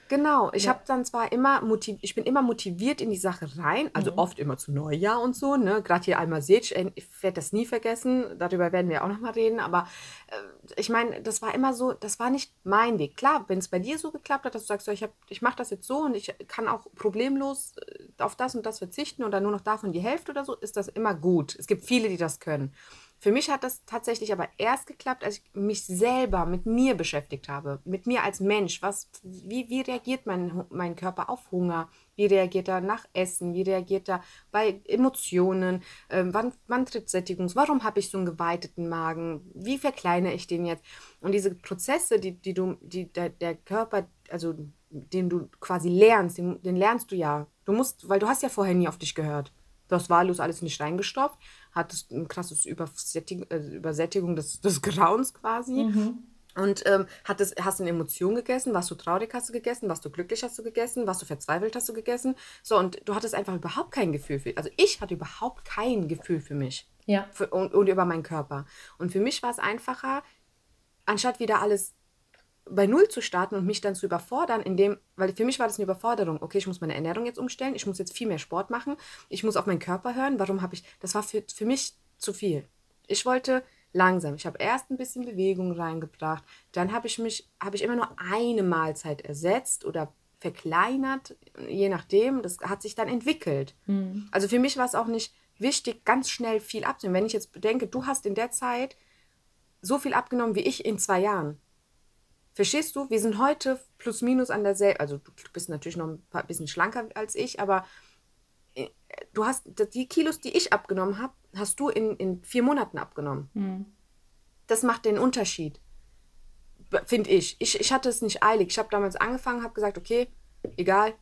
Genau, ich Ja. habe dann zwar immer motiv ich bin immer motiviert in die Sache rein, also Mhm. oft immer zu Neujahr und so, ne? Gerade hier einmal Sitsch, ich werde das nie vergessen, darüber werden wir auch noch mal reden, aber äh, ich meine, das war immer so, das war nicht mein Weg. Klar, wenn es bei dir so geklappt hat, dass du sagst, so, ich, hab, ich mache das jetzt so und ich kann auch problemlos äh, auf das und das verzichten oder nur noch davon die Hälfte oder so, ist das immer gut. Es gibt viele, die das können. Für mich hat das tatsächlich aber erst geklappt, als ich mich selber mit mir beschäftigt habe, mit mir als Mensch. Was, wie, wie reagiert mein, mein Körper auf Hunger? Wie reagiert er nach Essen? Wie reagiert er bei Emotionen? Ähm, wann, wann tritt Sättigungs? Warum habe ich so einen geweiteten Magen? Wie verkleinere ich den jetzt? Und diese Prozesse, die, die du, die der, der Körper, also den du quasi lernst, den, den lernst du ja. Du musst, weil du hast ja vorher nie auf dich gehört. Du hast wahllos alles nicht reingestopft, hattest ein krasses Übersättigung, äh, Übersättigung des, des Grauens quasi. Und ähm, hattest, hast eine Emotion gegessen, warst du traurig, hast du gegessen, warst du glücklich, hast du gegessen, warst du verzweifelt, hast du gegessen. So, und du hattest einfach überhaupt kein Gefühl für, also ich hatte überhaupt kein Gefühl für mich Ja. für, und, und über meinen Körper. Und für mich war es einfacher, anstatt wieder alles bei Null zu starten und mich dann zu überfordern, indem, weil für mich war das eine Überforderung. Okay, ich muss meine Ernährung jetzt umstellen, ich muss jetzt viel mehr Sport machen, ich muss auf meinen Körper hören. Warum habe ich, das war für, für mich zu viel. Ich wollte langsam. Ich habe erst ein bisschen Bewegung reingebracht, dann habe ich mich, habe ich immer nur eine Mahlzeit ersetzt oder verkleinert, je nachdem. Das hat sich dann entwickelt. Also für mich war es auch nicht wichtig, ganz schnell viel abzunehmen. Wenn ich jetzt bedenke, du hast in der Zeit so viel abgenommen wie ich in zwei Jahren. Verstehst du? Wir sind heute plus minus an derselben, also du bist natürlich noch ein paar, bisschen schlanker als ich, aber äh, du hast die Kilos, die ich abgenommen habe, hast du in, in vier Monaten abgenommen. Das macht den Unterschied, finde ich. ich. Ich hatte es nicht eilig. Ich habe damals angefangen, habe gesagt, okay, egal.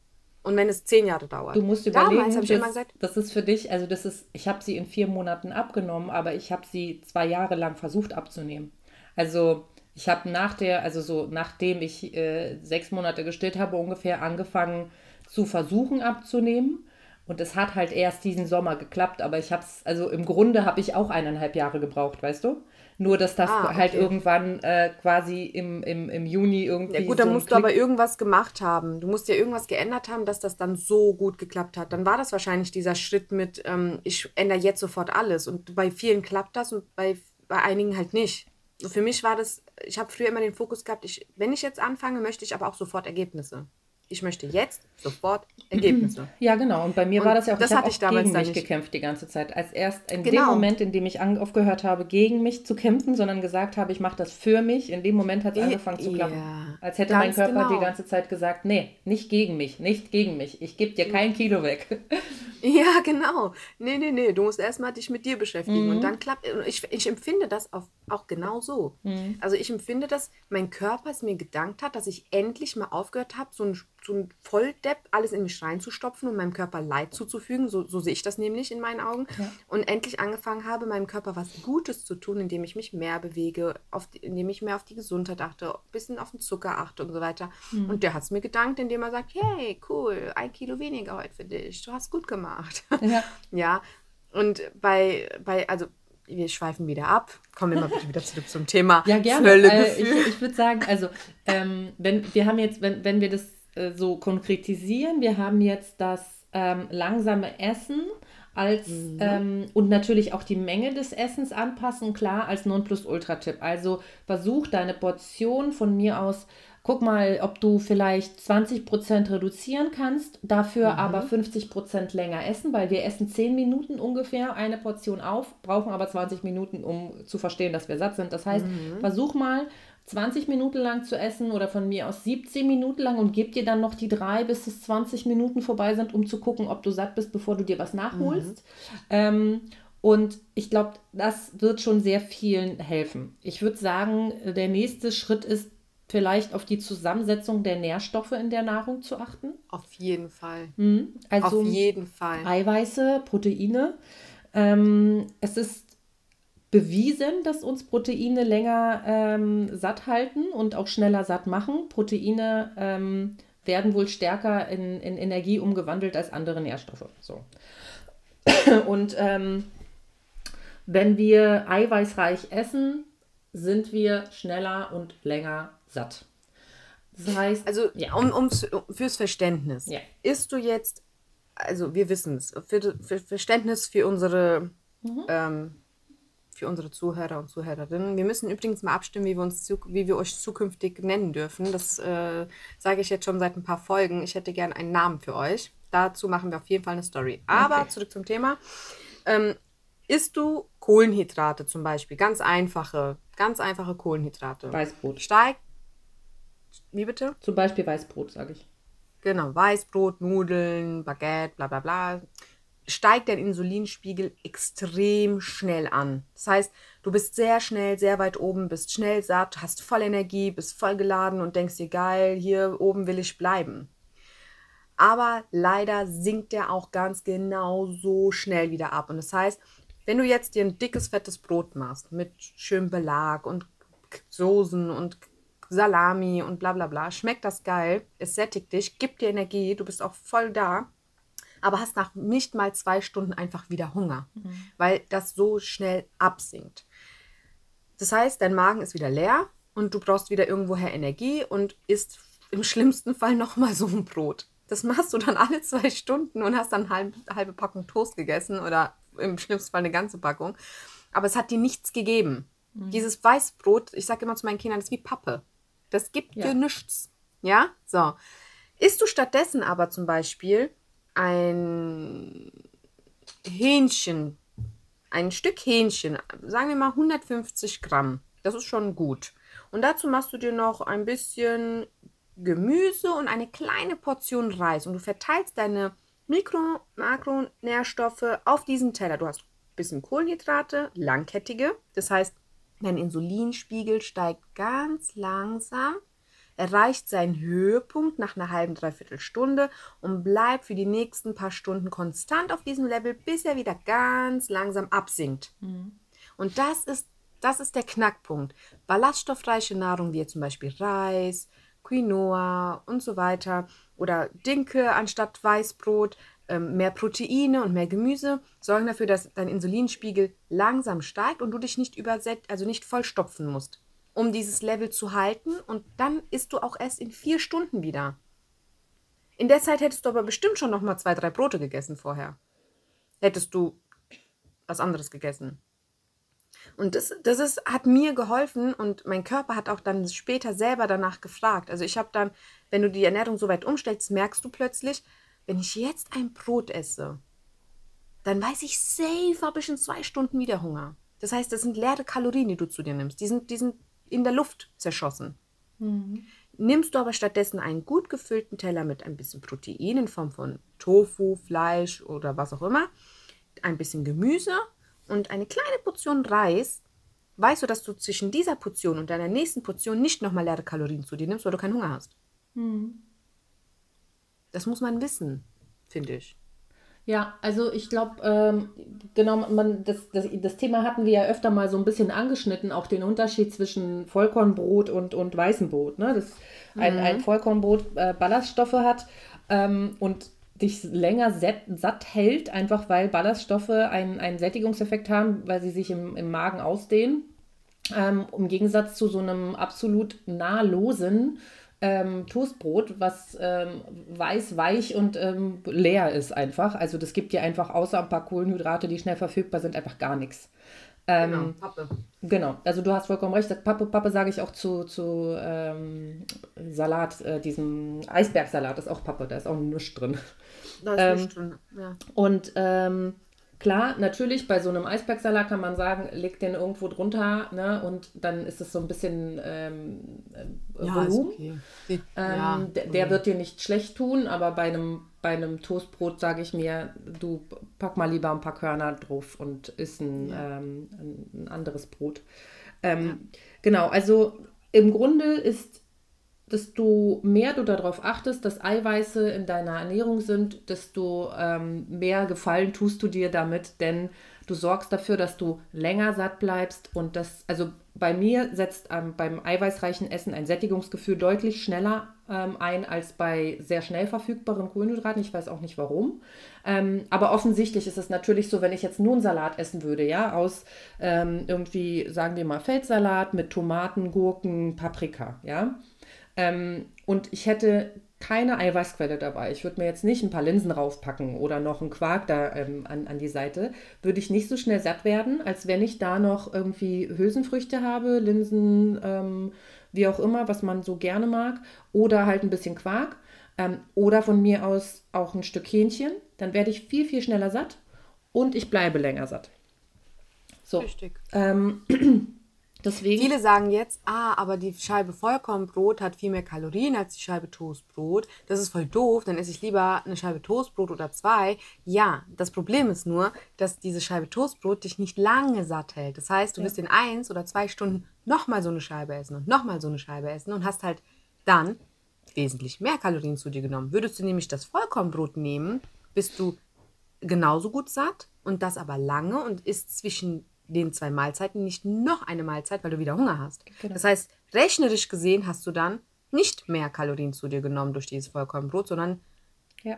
Und wenn es zehn Jahre dauert. Du musst überlegen, Damals habe ich immer das, gesagt, das ist für dich, also das ist, ich habe sie in vier Monaten abgenommen, aber ich habe sie zwei Jahre lang versucht abzunehmen. Also ich habe nach der, also so nachdem ich äh, sechs Monate gestillt habe, ungefähr angefangen zu versuchen abzunehmen. Und es hat halt erst diesen Sommer geklappt, aber ich habe es, also im Grunde habe ich auch eineinhalb Jahre gebraucht, weißt du? Nur, dass das Ah, halt okay. irgendwann äh, quasi im, im, im Juni irgendwie. Ja gut, so dann musst du Klick- aber irgendwas gemacht haben. Du musst ja irgendwas geändert haben, dass das dann so gut geklappt hat. Dann war das wahrscheinlich dieser Schritt mit, ähm, ich ändere jetzt sofort alles. Und bei vielen klappt das und bei, bei einigen halt nicht. Für mich war das, ich habe früher immer den Fokus gehabt, ich, wenn ich jetzt anfange, möchte ich aber auch sofort Ergebnisse. Ich möchte jetzt sofort Ergebnisse. Ja, genau. Und bei mir Und war das ja auch, das ich hatte auch ich damals gegen mich nicht. gekämpft die ganze Zeit. Als erst in dem Genau. Moment, in dem ich aufgehört habe, gegen mich zu kämpfen, sondern gesagt habe, ich mache das für mich, in dem Moment hat es angefangen zu klappen. ja, Als hätte mein Körper genau. die ganze Zeit gesagt, nee, nicht gegen mich, nicht gegen mich. Ich gebe dir kein Kilo weg. Ja, genau. Nee, nee, nee. Du musst erstmal dich mit dir beschäftigen. Mhm. Und dann klappt. und Ich, ich empfinde das auf, auch genau so. Mhm. Also ich empfinde das, mein Körper es mir gedankt hat, dass ich endlich mal aufgehört habe, so ein, so ein Volldepp alles in mich reinzustopfen und meinem Körper Leid zuzufügen. So, so sehe ich das nämlich in meinen Augen. Und endlich angefangen habe, meinem Körper was Gutes zu tun, indem ich mich mehr bewege, auf, indem ich mehr auf die Gesundheit achte, ein bisschen auf den Zucker achte und so weiter. Mhm. Und der hat es mir gedankt, indem er sagt, hey, cool, ein Kilo weniger heute für dich. Du hast gut gemacht. Ja. Ja, und bei, bei, also wir schweifen wieder ab, kommen immer bitte wieder zurück zum Thema Ja, gerne. Äh, ich ich würde sagen, also, ähm, wenn wir haben jetzt, wenn, wenn wir das äh, so konkretisieren, wir haben jetzt das ähm, langsame Essen als ähm, und natürlich auch die Menge des Essens anpassen, klar, als Nonplusultra-Tipp. Also versuch deine Portion von mir aus, guck mal, ob du vielleicht 20% reduzieren kannst, dafür aber 50% länger essen, weil wir essen 10 Minuten ungefähr eine Portion auf, brauchen aber 20 Minuten, um zu verstehen, dass wir satt sind. Das heißt, versuch mal 20 Minuten lang zu essen oder von mir aus 17 Minuten lang und gib dir dann noch die drei, bis es 20 Minuten vorbei sind, um zu gucken, ob du satt bist, bevor du dir was nachholst. Ähm, und ich glaube, das wird schon sehr vielen helfen. Ich würde sagen, der nächste Schritt ist vielleicht auf die Zusammensetzung der Nährstoffe in der Nahrung zu achten. Auf jeden Fall. Mhm. Also Auf jeden Fall. Eiweiße, Proteine. Ähm, es ist bewiesen, dass uns Proteine länger ähm, satt halten und auch schneller satt machen. Proteine ähm, werden wohl stärker in, in Energie umgewandelt als andere Nährstoffe. So. Und ähm, wenn wir eiweißreich essen, sind wir schneller und länger satt. Das heißt, also ja. um, ums, fürs Verständnis, ja. isst du jetzt, also wir wissen es, für, für Verständnis für unsere, mhm. ähm, für unsere Zuhörer und Zuhörerinnen. Wir müssen übrigens mal abstimmen, wie wir, uns, wie wir euch zukünftig nennen dürfen. Das äh, sage ich jetzt schon seit ein paar Folgen. Ich hätte gerne einen Namen für euch. Dazu machen wir auf jeden Fall eine Story. Aber okay. zurück zum Thema. Ähm, isst du Kohlenhydrate zum Beispiel, ganz einfache, ganz einfache Kohlenhydrate. Weißbrot. Steigt. Wie bitte? Zum Beispiel Weißbrot, sage ich. Genau, Weißbrot, Nudeln, Baguette, bla bla bla. Steigt dein Insulinspiegel extrem schnell an. Das heißt, du bist sehr schnell, sehr weit oben, bist schnell satt, hast voll Energie, bist voll geladen und denkst dir, geil, hier oben will ich bleiben. Aber leider sinkt der auch ganz genau so schnell wieder ab. Und das heißt, wenn du jetzt dir ein dickes, fettes Brot machst mit schönem Belag und Soßen und Salami und bla bla bla, schmeckt das geil, es sättigt dich, gibt dir Energie, du bist auch voll da, aber hast nach nicht mal zwei Stunden einfach wieder Hunger, mhm. weil das so schnell absinkt. Das heißt, dein Magen ist wieder leer und du brauchst wieder irgendwoher Energie und isst im schlimmsten Fall nochmal so ein Brot. Das machst du dann alle zwei Stunden und hast dann halb, halbe Packung Toast gegessen oder im schlimmsten Fall eine ganze Packung. Aber es hat dir nichts gegeben. Mhm. Dieses Weißbrot, ich sage immer zu meinen Kindern, das ist wie Pappe. Das gibt ja. dir nichts. Ja? So. Isst du stattdessen aber zum Beispiel ein Hähnchen, ein Stück Hähnchen, sagen wir mal 150 Gramm, das ist schon gut. Und dazu machst du dir noch ein bisschen Gemüse und eine kleine Portion Reis und du verteilst deine Mikro-, Makronährstoffe auf diesen Teller. Du hast ein bisschen Kohlenhydrate, langkettige. Das heißt, dein Insulinspiegel steigt ganz langsam, erreicht seinen Höhepunkt nach einer halben, dreiviertel Stunde und bleibt für die nächsten paar Stunden konstant auf diesem Level, bis er wieder ganz langsam absinkt. Mhm. Und das ist, das ist der Knackpunkt. Ballaststoffreiche Nahrung wie zum Beispiel Reis, Quinoa und so weiter oder Dinke anstatt Weißbrot, ähm, mehr Proteine und mehr Gemüse sorgen dafür, dass dein Insulinspiegel langsam steigt und du dich nicht übersetzt, also nicht vollstopfen musst, um dieses Level zu halten und dann isst du auch erst in vier Stunden wieder. In der Zeit hättest du aber bestimmt schon noch mal zwei, drei Brote gegessen vorher. Hättest du was anderes gegessen. Und das, das ist, hat mir geholfen und mein Körper hat auch dann später selber danach gefragt. Also ich habe dann, wenn du die Ernährung so weit umstellst, merkst du plötzlich, wenn ich jetzt ein Brot esse, dann weiß ich, safe habe ich in zwei Stunden wieder Hunger. Das heißt, das sind leere Kalorien, die du zu dir nimmst. Die sind, die sind in der Luft zerschossen. Mhm. Nimmst du aber stattdessen einen gut gefüllten Teller mit ein bisschen Protein in Form von Tofu, Fleisch oder was auch immer, ein bisschen Gemüse und eine kleine Portion Reis, weißt du, dass du zwischen dieser Portion und deiner nächsten Portion nicht nochmal leere Kalorien zu dir nimmst, weil du keinen Hunger hast. Mhm. Das muss man wissen, finde ich. Ja, also ich glaube, ähm, genau, man, das, das, das Thema hatten wir ja öfter mal so ein bisschen angeschnitten, auch den Unterschied zwischen Vollkornbrot und, und weißem Brot. Ne? Dass ein, mhm. ein Vollkornbrot äh, Ballaststoffe hat ähm, und dich länger satt, hält, einfach weil Ballaststoffe einen, einen Sättigungseffekt haben, weil sie sich im, im Magen ausdehnen. Ähm, Im Gegensatz zu so einem absolut nahrlosen ähm, Toastbrot, was ähm, weiß, weich und ähm, leer ist einfach. Also das gibt dir einfach außer ein paar Kohlenhydrate, die schnell verfügbar sind, einfach gar nichts. Ähm, genau, Pappe. Genau, also du hast vollkommen recht. Pappe, Pappe sage ich auch zu, zu ähm, Salat, äh, diesem Eisbergsalat ist auch Pappe, da ist auch nichts drin. Da ist ähm, nichts drin, ja. Und ähm, Klar, natürlich, bei so einem Eisbergsalat kann man sagen, leg den irgendwo drunter ne, und dann ist es so ein bisschen ähm, äh, ja, Volumen. Okay. Ähm, ja, der, der wird dir nicht schlecht tun, aber bei einem, bei einem Toastbrot sage ich mir, du pack mal lieber ein paar Körner drauf und isst ein, ja. ähm, ein, ein anderes Brot. Ähm, genau, also im Grunde ist desto mehr du darauf achtest, dass Eiweiße in deiner Ernährung sind, desto ähm, mehr Gefallen tust du dir damit, denn du sorgst dafür, dass du länger satt bleibst und das, also bei mir setzt ähm, beim eiweißreichen Essen ein Sättigungsgefühl deutlich schneller ähm, ein als bei sehr schnell verfügbaren Kohlenhydraten. Ich weiß auch nicht warum. Ähm, aber offensichtlich ist es natürlich so, wenn ich jetzt nur einen Salat essen würde, ja, aus ähm, irgendwie, sagen wir mal, Feldsalat mit Tomaten, Gurken, Paprika, ja. Ähm, und ich hätte keine Eiweißquelle dabei. Ich würde mir jetzt nicht ein paar Linsen raufpacken oder noch einen Quark da ähm, an, an die Seite. Würde ich nicht so schnell satt werden, als wenn ich da noch irgendwie Hülsenfrüchte habe, Linsen, ähm, wie auch immer, was man so gerne mag. Oder halt ein bisschen Quark. Ähm, oder von mir aus auch ein Stück Hähnchen. Dann werde ich viel, viel schneller satt und ich bleibe länger satt. So. Richtig. Deswegen. Viele sagen jetzt, ah, aber die Scheibe Vollkornbrot hat viel mehr Kalorien als die Scheibe Toastbrot. Das ist voll doof, dann esse ich lieber eine Scheibe Toastbrot oder zwei. Ja, das Problem ist nur, dass diese Scheibe Toastbrot dich nicht lange satt hält. Das heißt, du ja. wirst in eins oder zwei Stunden nochmal so eine Scheibe essen und nochmal so eine Scheibe essen und hast halt dann wesentlich mehr Kalorien zu dir genommen. Würdest du nämlich das Vollkornbrot nehmen, bist du genauso gut satt und das aber lange und isst zwischen den zwei Mahlzeiten nicht noch eine Mahlzeit, weil du wieder Hunger hast. Genau. Das heißt, rechnerisch gesehen hast du dann nicht mehr Kalorien zu dir genommen durch dieses Vollkornbrot, sondern ja.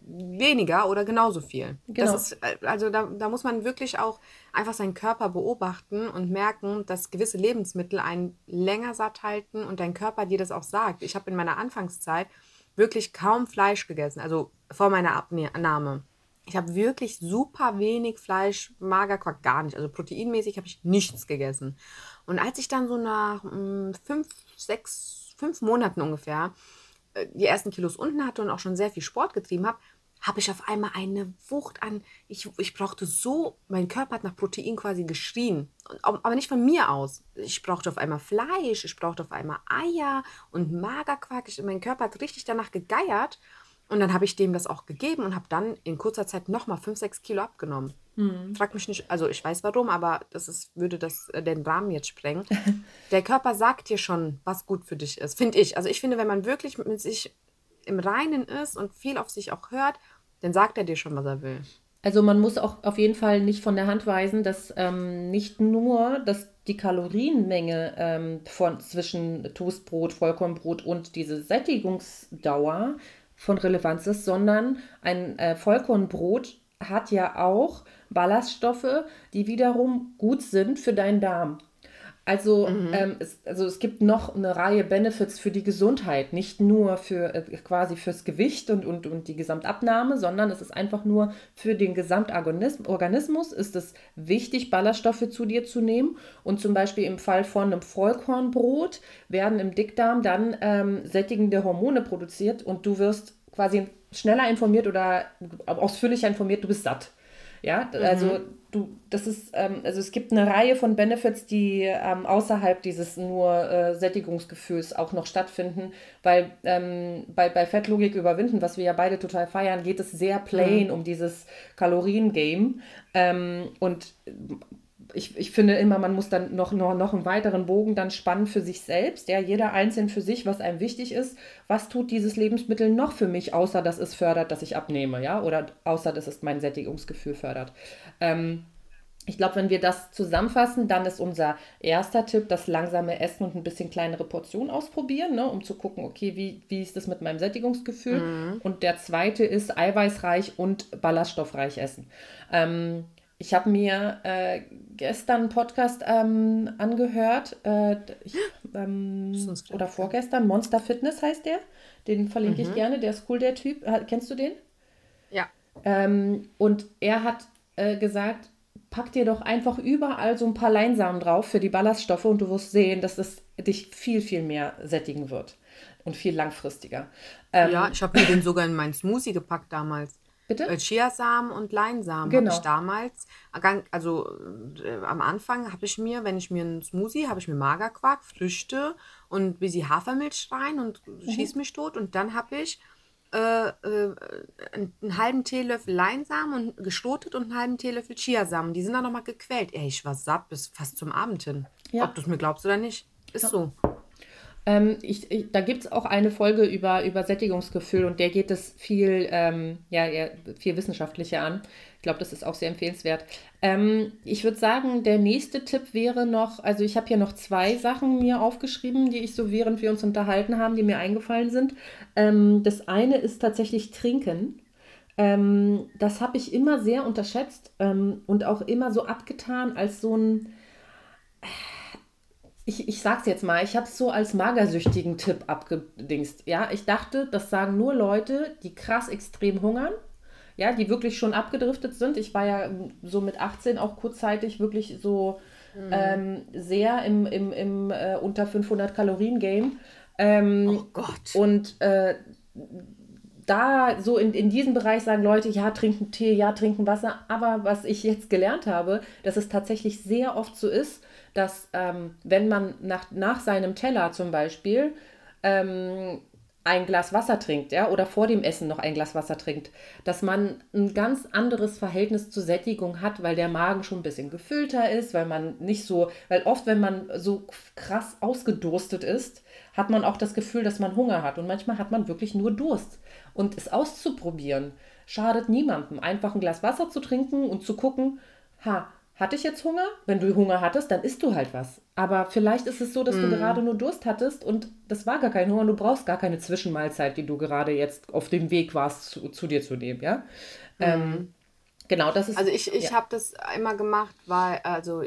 weniger oder genauso viel. Genau. Das ist, äh, also da, da muss man wirklich auch einfach seinen Körper beobachten und merken, dass gewisse Lebensmittel einen länger satt halten und dein Körper dir das auch sagt. Ich habe in meiner Anfangszeit wirklich kaum Fleisch gegessen, also vor meiner Abnahme. Ich habe wirklich super wenig Fleisch, Magerquark gar nicht. Also proteinmäßig habe ich nichts gegessen. Und als ich dann so nach mh, hm, fünf, sechs, fünf Monaten ungefähr äh, die ersten Kilos unten hatte und auch schon sehr viel Sport getrieben habe, habe ich auf einmal eine Wucht an. Ich, ich brauchte so, mein Körper hat nach Protein quasi geschrien. Aber nicht von mir aus. Ich brauchte auf einmal Fleisch, ich brauchte auf einmal Eier und Magerquark. Ich, mein Körper hat richtig danach gegeiert. Und dann habe ich dem das auch gegeben und habe dann in kurzer Zeit nochmal 5, 6 Kilo abgenommen. Mhm. Frag mich nicht, also ich weiß warum, aber das ist, würde das äh, den Rahmen jetzt sprengen. Der Körper sagt dir schon, was gut für dich ist, finde ich. Also ich finde, wenn man wirklich mit sich im Reinen ist und viel auf sich auch hört, dann sagt er dir schon, was er will. Also man muss auch auf jeden Fall nicht von der Hand weisen, dass ähm, nicht nur dass die Kalorienmenge ähm, von, zwischen Toastbrot, Vollkornbrot und diese Sättigungsdauer von Relevanz ist, sondern ein äh, Vollkornbrot hat ja auch Ballaststoffe, die wiederum gut sind für deinen Darm. Also, mhm. ähm, es, also es gibt noch eine Reihe Benefits für die Gesundheit, nicht nur für äh, quasi fürs Gewicht und, und, und die Gesamtabnahme, sondern es ist einfach nur für den Gesamtorganismus ist es wichtig, Ballaststoffe zu dir zu nehmen. Und zum Beispiel im Fall von einem Vollkornbrot werden im Dickdarm dann ähm, sättigende Hormone produziert und du wirst quasi schneller informiert oder ausführlicher informiert, du bist satt. Ja, also mhm. Du, das ist, ähm, also es gibt eine Reihe von Benefits, die ähm, außerhalb dieses nur äh, Sättigungsgefühls auch noch stattfinden, weil ähm, bei, bei Fettlogik überwinden, was wir ja beide total feiern, geht es sehr plain mhm. um dieses Kalorien-Game. Ähm, und ich, ich finde immer, man muss dann noch, noch, noch einen weiteren Bogen dann spannen für sich selbst, ja, jeder einzeln für sich, was einem wichtig ist. Was tut dieses Lebensmittel noch für mich, außer dass es fördert, dass ich abnehme, ja, oder außer dass es mein Sättigungsgefühl fördert. Ähm, ich glaube, wenn wir das zusammenfassen, dann ist unser erster Tipp das langsame Essen und ein bisschen kleinere Portionen ausprobieren, ne, um zu gucken, okay, wie, wie ist das mit meinem Sättigungsgefühl? Mhm. Und der zweite ist eiweißreich und ballaststoffreich essen. Ähm, ich habe mir äh, gestern einen Podcast ähm, angehört, äh, ich, ähm, oder vorgestern, Monster Fitness heißt der. Den verlinke mhm. ich gerne, der ist cool, der Typ. Kennst du den? Ja. Ähm, und er hat äh, gesagt, pack dir doch einfach überall so ein paar Leinsamen drauf für die Ballaststoffe und du wirst sehen, dass es dich viel, viel mehr sättigen wird und viel langfristiger. ja, ähm, ich habe mir den sogar in meinen Smoothie gepackt damals. Bitte? Äh, Chiasamen und Leinsamen genau. habe ich damals, also äh, am Anfang habe ich mir, wenn ich mir einen Smoothie, habe ich mir Magerquark, Früchte und ein bisschen Hafermilch rein und mhm. schieß mich tot und dann habe ich äh, äh, einen halben Teelöffel Leinsamen und geschlotet und einen halben Teelöffel Chiasamen. Die sind dann nochmal gequält. Ey, ich war satt bis fast zum Abend hin. Ja. Ob du es mir glaubst oder nicht. Ist ja. so. Ähm, ich, ich, da gibt es auch eine Folge über, über Sättigungsgefühl und der geht es viel, ähm, ja, viel wissenschaftlicher an. Ich glaube, das ist auch sehr empfehlenswert. Ähm, ich würde sagen, der nächste Tipp wäre noch, also ich habe hier noch zwei Sachen mir aufgeschrieben, die ich so während wir uns unterhalten haben, die mir eingefallen sind. Ähm, das eine ist tatsächlich Trinken. Ähm, das habe ich immer sehr unterschätzt ähm, und auch immer so abgetan als so ein ich, ich sag's jetzt mal, ich habe es so als magersüchtigen Tipp abgedingst. Ja, ich dachte, das sagen nur Leute, die krass extrem hungern, ja, die wirklich schon abgedriftet sind. Ich war ja so mit 18 auch kurzzeitig wirklich so mhm. ähm, sehr im, im, im äh, unter 500 Kalorien Game. Ähm, oh Gott. Und äh, da so in, in diesem Bereich sagen Leute, ja, trinken Tee, ja, trinken Wasser. Aber was ich jetzt gelernt habe, dass es tatsächlich sehr oft so ist, dass ähm, wenn man nach, nach seinem Teller zum Beispiel ähm, ein Glas Wasser trinkt, ja, oder vor dem Essen noch ein Glas Wasser trinkt, dass man ein ganz anderes Verhältnis zur Sättigung hat, weil der Magen schon ein bisschen gefüllter ist, weil man nicht so, weil oft, wenn man so krass ausgedurstet ist, hat man auch das Gefühl, dass man Hunger hat und manchmal hat man wirklich nur Durst. Und es auszuprobieren, schadet niemandem. Einfach ein Glas Wasser zu trinken und zu gucken, ha, hatte ich jetzt Hunger? Wenn du Hunger hattest, dann isst du halt was. Aber vielleicht ist es so, dass mm. du mhm. gerade nur Durst hattest und das war gar kein Hunger. Du brauchst gar keine Zwischenmahlzeit, die du gerade jetzt auf dem Weg warst, zu, zu dir zu nehmen, ja? Mm. Ähm, genau, das ist. Also ich, ich ja. habe das immer gemacht, weil, also,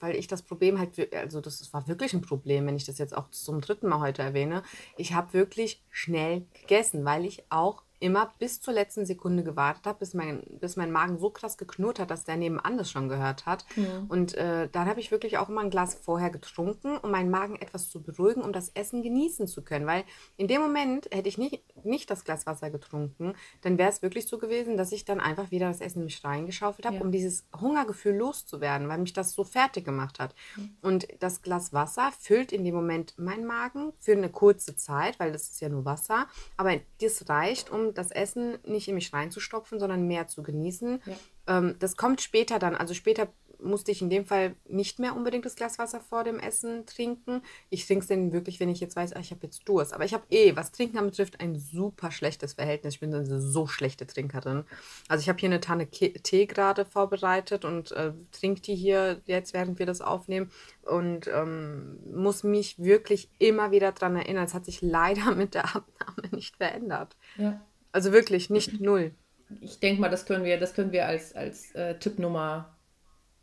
weil ich das Problem halt, also das war wirklich ein Problem, wenn ich das jetzt auch zum dritten Mal heute erwähne. Ich habe wirklich schnell gegessen, weil ich auch immer bis zur letzten Sekunde gewartet habe, bis mein, bis mein Magen so krass geknurrt hat, dass der nebenan das schon gehört hat. Ja. Und äh, dann habe ich wirklich auch immer ein Glas vorher getrunken, um meinen Magen etwas zu beruhigen, um das Essen genießen zu können. Weil in dem Moment hätte ich nicht, nicht das Glas Wasser getrunken, dann wäre es wirklich so gewesen, dass ich dann einfach wieder das Essen in mich reingeschaufelt habe, ja. um dieses Hungergefühl loszuwerden, weil mich das so fertig gemacht hat. Mhm. Und das Glas Wasser füllt in dem Moment meinen Magen für eine kurze Zeit, weil das ist ja nur Wasser, aber das reicht, um das Essen nicht in mich reinzustopfen, sondern mehr zu genießen. Ja. Ähm, das kommt später dann. Also später musste ich in dem Fall nicht mehr unbedingt das Glas Wasser vor dem Essen trinken. Ich trinke es dann wirklich, wenn ich jetzt weiß, ah, ich habe jetzt Durst. Aber ich habe eh, was Trinken betrifft, ein super schlechtes Verhältnis. Ich bin eine so schlechte Trinkerin. Also ich habe hier eine Tanne Tee gerade vorbereitet und äh, trinke die hier jetzt, während wir das aufnehmen. Und ähm, muss mich wirklich immer wieder daran erinnern. Es hat sich leider mit der Abnahme nicht verändert. Ja. Also wirklich nicht null. Ich denke mal, das können wir, das können wir als, als äh, Tipp Nummer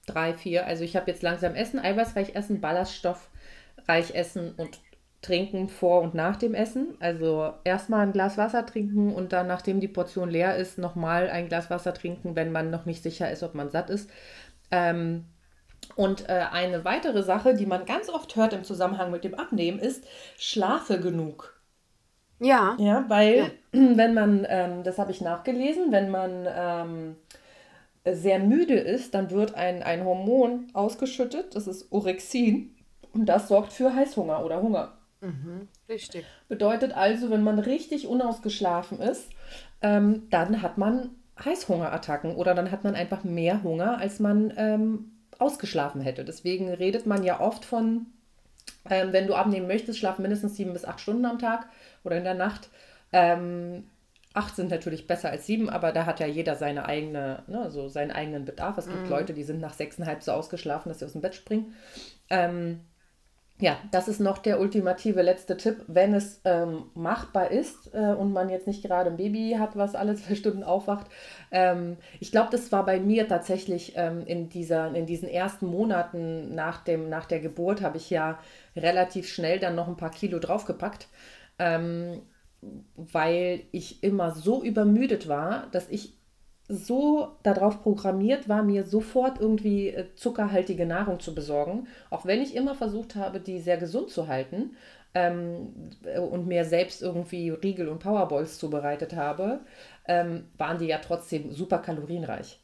drei, vier. Also ich habe jetzt langsam Essen, eiweißreich essen, ballaststoffreich essen und trinken vor und nach dem Essen. Also erstmal ein Glas Wasser trinken und dann, nachdem die Portion leer ist, nochmal ein Glas Wasser trinken, wenn man noch nicht sicher ist, ob man satt ist. Ähm, und äh, eine weitere Sache, die man ganz oft hört im Zusammenhang mit dem Abnehmen, ist, schlafe genug. Ja. Ja, weil ja. wenn man, ähm, das habe ich nachgelesen, wenn man ähm, sehr müde ist, dann wird ein, ein Hormon ausgeschüttet, das ist Orexin, und das sorgt für Heißhunger oder Hunger. Mhm, richtig. Bedeutet also, wenn man richtig unausgeschlafen ist, ähm, dann hat man Heißhungerattacken oder dann hat man einfach mehr Hunger, als man ähm, ausgeschlafen hätte. Deswegen redet man ja oft von, ähm, wenn du abnehmen möchtest, schlaf mindestens sieben bis acht Stunden am Tag oder in der Nacht. Ähm, acht sind natürlich besser als sieben, aber da hat ja jeder seine eigene, ne, so seinen eigenen Bedarf. Es gibt mm. Leute, die sind nach sechseinhalb so ausgeschlafen, dass sie aus dem Bett springen. Ähm, ja, das ist noch der ultimative letzte Tipp, wenn es ähm, machbar ist äh, und man jetzt nicht gerade ein Baby hat, was alle zwei Stunden aufwacht. Ähm, ich glaube, das war bei mir tatsächlich ähm, in, dieser, in diesen ersten Monaten nach, dem, nach der Geburt, habe ich ja relativ schnell dann noch ein paar Kilo draufgepackt ähm, weil ich immer so übermüdet war, dass ich so darauf programmiert war, mir sofort irgendwie äh, zuckerhaltige Nahrung zu besorgen, auch wenn ich immer versucht habe, die sehr gesund zu halten ähm, und mir selbst irgendwie Riegel und Powerballs zubereitet habe, ähm, waren die ja trotzdem super kalorienreich.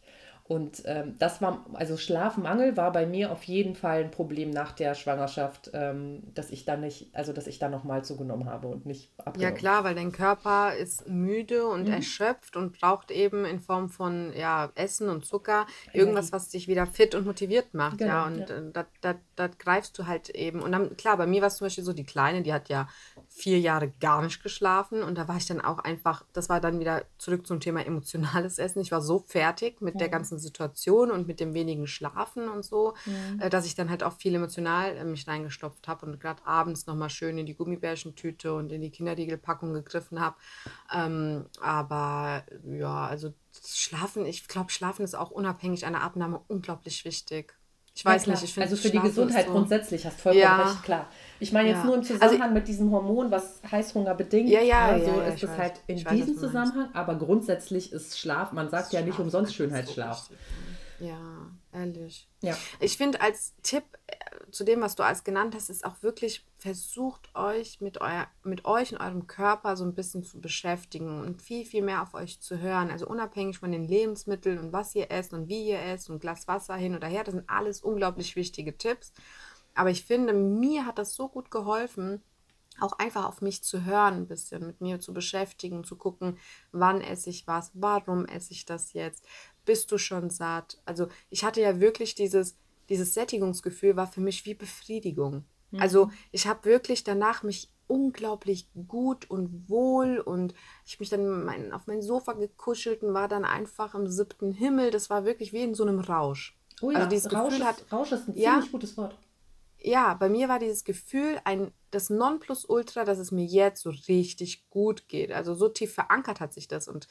Und ähm, das war, also Schlafmangel war bei mir auf jeden Fall ein Problem nach der Schwangerschaft, ähm, dass ich dann nicht, also dass ich dann nochmal zugenommen habe und nicht abgenommen. Ja klar, weil dein Körper ist müde und mhm. erschöpft und braucht eben in Form von ja, Essen und Zucker irgendwas, was dich wieder fit und motiviert macht. Genau, ja, und ja. Äh, da, greifst du halt eben. Und dann, klar, bei mir war es zum Beispiel so, die Kleine, die hat ja vier Jahre gar nicht geschlafen und da war ich dann auch einfach, das war dann wieder zurück zum Thema emotionales Essen. Ich war so fertig mit ja. der ganzen Situation und mit dem wenigen Schlafen und so, ja. Äh, dass ich dann halt auch viel emotional äh, mich reingestopft habe und gerade abends nochmal schön in die Gummibärchentüte und in die Kinderriegelpackung gegriffen habe. Ähm, aber ja, also Schlafen, ich glaube, Schlafen ist auch unabhängig einer Abnahme unglaublich wichtig. Ich weiß ja, nicht, ich finde Also für die Gesundheit so. grundsätzlich hast du vollkommen recht, klar. Ich meine jetzt ja. nur im also Zusammenhang also, mit diesem Hormon, was Heißhunger bedingt. Ja, ja, ja so ist es weiß, halt in diesem weiß, Zusammenhang. Aber grundsätzlich ist Schlaf, man sagt ja nicht umsonst Schönheitsschlaf. Ja, ehrlich. Ja. Ich finde als Tipp äh, zu dem, was du alles genannt hast, ist auch wirklich, versucht euch mit, euer, mit euch und eurem Körper so ein bisschen zu beschäftigen und viel, viel mehr auf euch zu hören. Also unabhängig von den Lebensmitteln und was ihr esst und wie ihr esst und Glas Wasser hin oder her, das sind alles unglaublich wichtige Tipps. Aber ich finde, mir hat das so gut geholfen, auch einfach auf mich zu hören, ein bisschen mit mir zu beschäftigen, zu gucken, wann esse ich was, warum esse ich das jetzt, bist du schon satt. Also ich hatte ja wirklich dieses, dieses Sättigungsgefühl war für mich wie Befriedigung. Mhm. Also ich habe wirklich danach mich unglaublich gut und wohl und ich mich dann mein, auf mein Sofa gekuschelt und war dann einfach im siebten Himmel. Das war wirklich wie in so einem Rausch. Oh ja, also dieses Rausch, Gefühl hat, Rausch ist ein ja, ziemlich gutes Wort. Ja, bei mir war dieses Gefühl ein das Nonplusultra, dass es mir jetzt so richtig gut geht. Also so tief verankert hat sich das und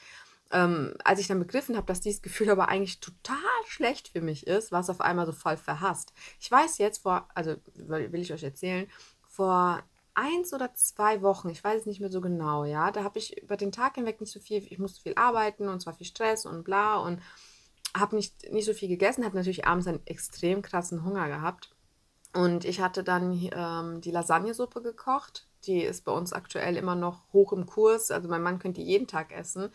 ähm, als ich dann begriffen habe, dass dieses Gefühl aber eigentlich total schlecht für mich ist, war es auf einmal so voll verhasst. Ich weiß jetzt vor, also will ich euch erzählen, vor eins oder zwei Wochen, ich weiß es nicht mehr so genau, ja, da habe ich über den Tag hinweg nicht so viel, ich musste viel arbeiten und zwar viel Stress und bla und habe nicht, nicht so viel gegessen, habe natürlich abends einen extrem krassen Hunger gehabt. Und ich hatte dann ähm, die Lasagnesuppe gekocht. Die ist bei uns aktuell immer noch hoch im Kurs. Also mein Mann könnte die jeden Tag essen.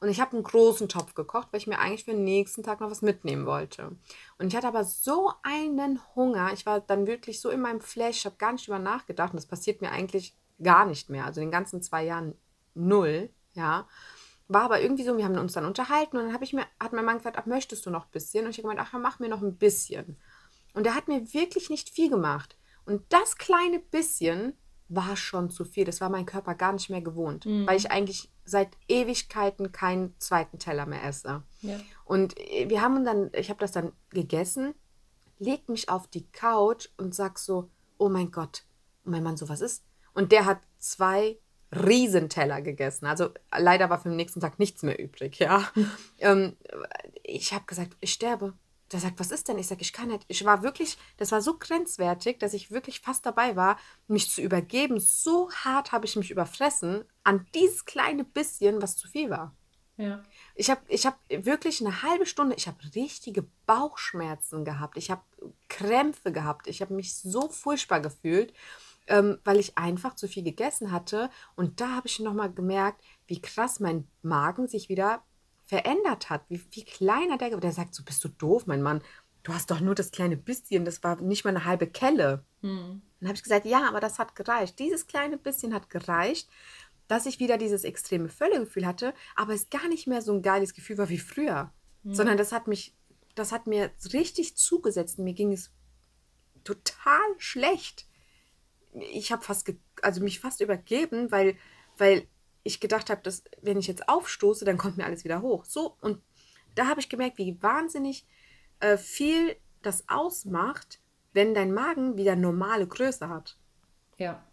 Und ich habe einen großen Topf gekocht, weil ich mir eigentlich für den nächsten Tag noch was mitnehmen wollte. Und ich hatte aber so einen Hunger. Ich war dann wirklich so in meinem Flash, ich habe gar nicht drüber nachgedacht. Und das passiert mir eigentlich gar nicht mehr. Also den ganzen zwei Jahren null, ja. War aber irgendwie so, wir haben uns dann unterhalten und dann ich mir, hat mein Mann gesagt, ach, möchtest du noch ein bisschen? Und ich habe gemeint, ach, mach mir noch ein bisschen. Und er hat mir wirklich nicht viel gemacht. Und das kleine bisschen war schon zu viel. Das war mein Körper gar nicht mehr gewohnt, mhm. weil ich eigentlich seit Ewigkeiten keinen zweiten Teller mehr esse. Ja. Und äh, wir haben dann, ich habe das dann gegessen, leg mich auf die Couch und sag so, oh mein Gott. Und mein Mann so, was ist? Und der hat zwei Riesenteller gegessen. Also leider war für den nächsten Tag nichts mehr übrig, ja. ähm, ich habe gesagt, ich sterbe der sagt, was ist denn? Ich sage, ich kann nicht. Ich war wirklich, das war so grenzwertig, dass ich wirklich fast dabei war, mich zu übergeben. So hart habe ich mich überfressen an dieses kleine bisschen, was zu viel war. Ja. Ich habe ich hab wirklich eine halbe Stunde, ich habe richtige Bauchschmerzen gehabt. Ich habe Krämpfe gehabt. Ich habe mich so furchtbar gefühlt, ähm, weil ich einfach zu viel gegessen hatte. Und da habe ich nochmal gemerkt, wie krass mein Magen sich wieder verändert hat, wie, wie kleiner der, der sagt, so bist du doof, mein Mann, du hast doch nur das kleine bisschen, das war nicht mal eine halbe Kelle. Hm. Dann habe ich gesagt, ja, aber das hat gereicht. Dieses kleine bisschen hat gereicht, dass ich wieder dieses extreme Völlegefühl hatte, aber es gar nicht mehr so ein geiles Gefühl war wie früher, hm. sondern das hat mich, das hat mir richtig zugesetzt. Mir ging es total schlecht. Ich habe fast, also mich fast übergeben, weil, weil ich gedacht habe, dass wenn ich jetzt aufstoße, dann kommt mir alles wieder hoch. So, und da habe ich gemerkt, wie wahnsinnig äh, viel das ausmacht, wenn dein Magen wieder normale Größe hat. Ja.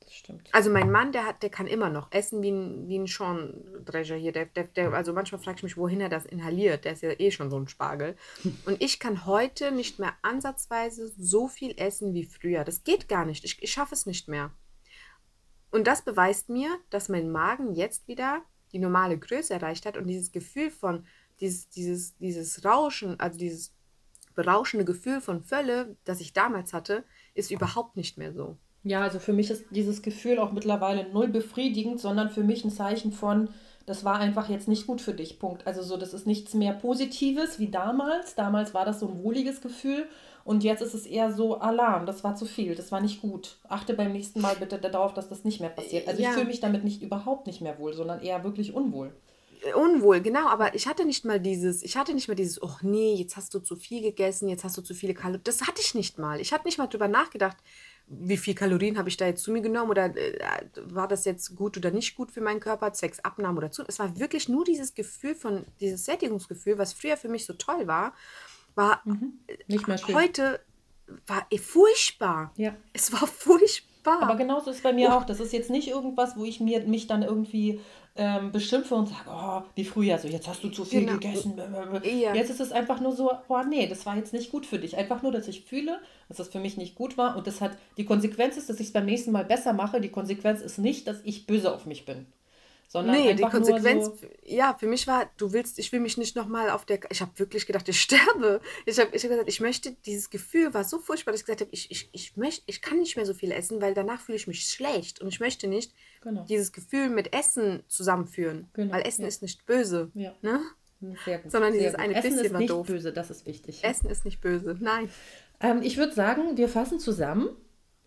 Das stimmt. Also mein Mann, der hat, der kann immer noch essen wie ein, wie ein Schorndrescher hier. Der, der, der, also manchmal frage ich mich, wohin er das inhaliert. Der ist ja eh schon so ein Spargel. Und ich kann heute nicht mehr ansatzweise so viel essen wie früher. Das geht gar nicht. Ich, ich schaffe es nicht mehr. Und das beweist mir, dass mein Magen jetzt wieder die normale Größe erreicht hat und dieses Gefühl von, dieses, dieses, dieses Rauschen, also dieses berauschende Gefühl von Völle, das ich damals hatte, ist überhaupt nicht mehr so. Ja, also für mich ist dieses Gefühl auch mittlerweile null befriedigend, sondern für mich ein Zeichen von, das war einfach jetzt nicht gut für dich. Punkt. Also so, das ist nichts mehr Positives wie damals. Damals war das so ein wohliges Gefühl und jetzt ist es eher so Alarm. Das war zu viel, das war nicht gut. Achte beim nächsten Mal bitte darauf, dass das nicht mehr passiert. Also ja. ich fühle mich damit nicht überhaupt nicht mehr wohl, sondern eher wirklich unwohl unwohl, genau, aber ich hatte nicht mal dieses, ich hatte nicht mal dieses, oh nee, jetzt hast du zu viel gegessen, jetzt hast du zu viele Kalorien. Das hatte ich nicht mal. Ich hatte nicht mal drüber nachgedacht, wie viel Kalorien habe ich da jetzt zu mir genommen oder äh, war das jetzt gut oder nicht gut für meinen Körper, zwecks Abnahme oder zu. Es war wirklich nur dieses Gefühl von, dieses Sättigungsgefühl, was früher für mich so toll war, war mhm. nicht mehr schön. heute war furchtbar. Ja. Es war furchtbar. Aber genauso ist es bei mir oh. auch. Das ist jetzt nicht irgendwas, wo ich mir, mich dann irgendwie ähm, beschimpfe und sage, oh, wie früher, so jetzt hast du zu viel genau. gegessen. Ja. Jetzt ist es einfach nur so, oh nee, das war jetzt nicht gut für dich. Einfach nur, dass ich fühle, dass das für mich nicht gut war und das hat, die Konsequenz ist, dass ich es beim nächsten Mal besser mache. Die Konsequenz ist nicht, dass ich böse auf mich bin. Sondern nee, die Konsequenz, so ja, für mich war, du willst, ich will mich nicht nochmal auf der, ich habe wirklich gedacht, ich sterbe. Ich habe ich hab gesagt, ich möchte, dieses Gefühl war so furchtbar, dass ich gesagt habe, ich, ich, ich, möchte, ich kann nicht mehr so viel essen, weil danach fühle ich mich schlecht und ich möchte nicht genau. dieses Gefühl mit Essen zusammenführen, genau, weil Essen ja. ist nicht böse. Ja. Ne? Sehr gut, Sondern dieses gut. eine Essen bisschen ist nicht doof. böse, das ist wichtig. Essen ist nicht böse, nein. Ähm, ich würde sagen, wir fassen zusammen.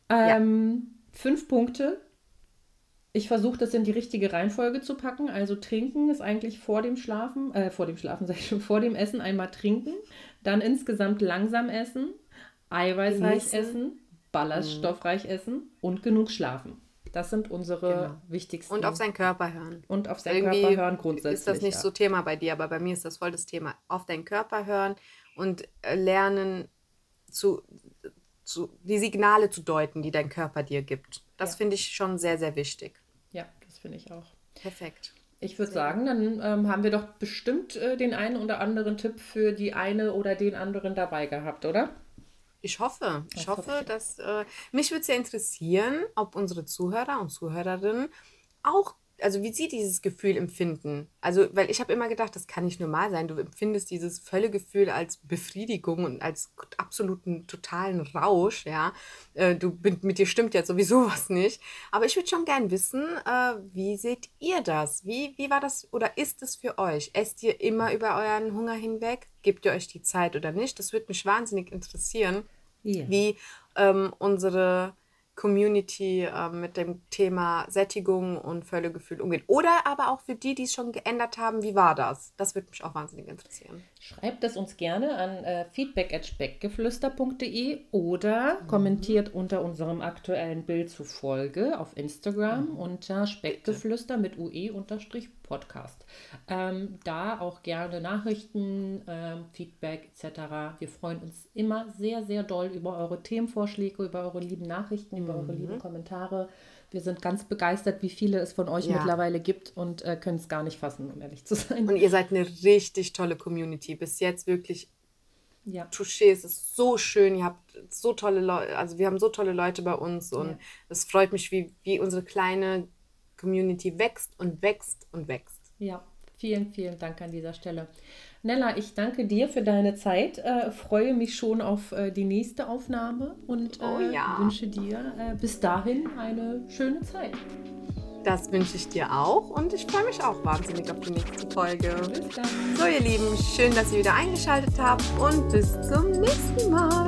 Ähm, ja. Fünf Punkte, ich versuche das in die richtige Reihenfolge zu packen. Also trinken ist eigentlich vor dem Schlafen, äh, vor dem Schlafen sage ich schon, vor dem Essen einmal trinken, dann insgesamt langsam essen, eiweißreich Genießen. essen, ballaststoffreich mhm. essen und genug schlafen. Das sind unsere genau. wichtigsten. Und auf seinen Körper hören. Und auf seinen Körper hören grundsätzlich. Ist das nicht ja. so Thema bei dir, aber bei mir ist das voll das Thema. Auf deinen Körper hören und äh, lernen zu, zu die Signale zu deuten, die dein Körper dir gibt. Das ja. finde ich schon sehr, sehr wichtig. Das finde ich auch. Perfekt. Ich würde sagen, dann ähm, haben wir doch bestimmt äh, den einen oder anderen Tipp für die eine oder den anderen dabei gehabt, oder? Ich hoffe. Ich das hoffe, hoffe ich. dass äh, mich würde es ja interessieren, ob unsere Zuhörer und Zuhörerinnen auch also wie sie dieses Gefühl empfinden. Also, weil ich habe immer gedacht, das kann nicht normal sein. Du empfindest dieses Völlegefühl als Befriedigung und als absoluten totalen Rausch, ja. Äh, du mit dir stimmt ja sowieso was nicht. Aber ich würde schon gern wissen, äh, wie seht ihr das? Wie, wie war das oder ist es für euch? Esst ihr immer über euren Hunger hinweg? Gebt ihr euch die Zeit oder nicht? Das würde mich wahnsinnig interessieren, yeah. wie ähm, unsere Community äh, mit dem Thema Sättigung und Völlegefühl umgeht. Oder aber auch für die, die es schon geändert haben, wie war das? Das würde mich auch wahnsinnig interessieren. Schreibt es uns gerne an äh, feedback.speckgeflüster.de oder mhm. kommentiert unter unserem aktuellen Bild zu Folge auf Instagram mhm. unter Speckgeflüster mit UE-Podcast. Ähm, da auch gerne Nachrichten, ähm, Feedback etc. Wir freuen uns immer sehr, sehr doll über eure Themenvorschläge, über eure lieben Nachrichten, mhm. über eure lieben Kommentare. Wir sind ganz begeistert, wie viele es von euch ja. mittlerweile gibt und äh, können es gar nicht fassen, um ehrlich zu sein. Und ihr seid eine richtig tolle Community. Bis jetzt wirklich ja. Touché, es ist so schön. Ihr habt so tolle Leute, also wir haben so tolle Leute bei uns und es freut mich, wie, wie unsere kleine Community wächst und wächst und wächst. Ja, vielen, vielen Dank an dieser Stelle. Nella, ich danke dir für deine Zeit, äh, freue mich schon auf äh, die nächste Aufnahme und äh, oh, ja. wünsche dir äh, bis dahin eine schöne Zeit. Das wünsche ich dir auch und ich freue mich auch wahnsinnig auf die nächste Folge. Bis dann. So, ihr Lieben, schön, dass ihr wieder eingeschaltet habt und bis zum nächsten Mal.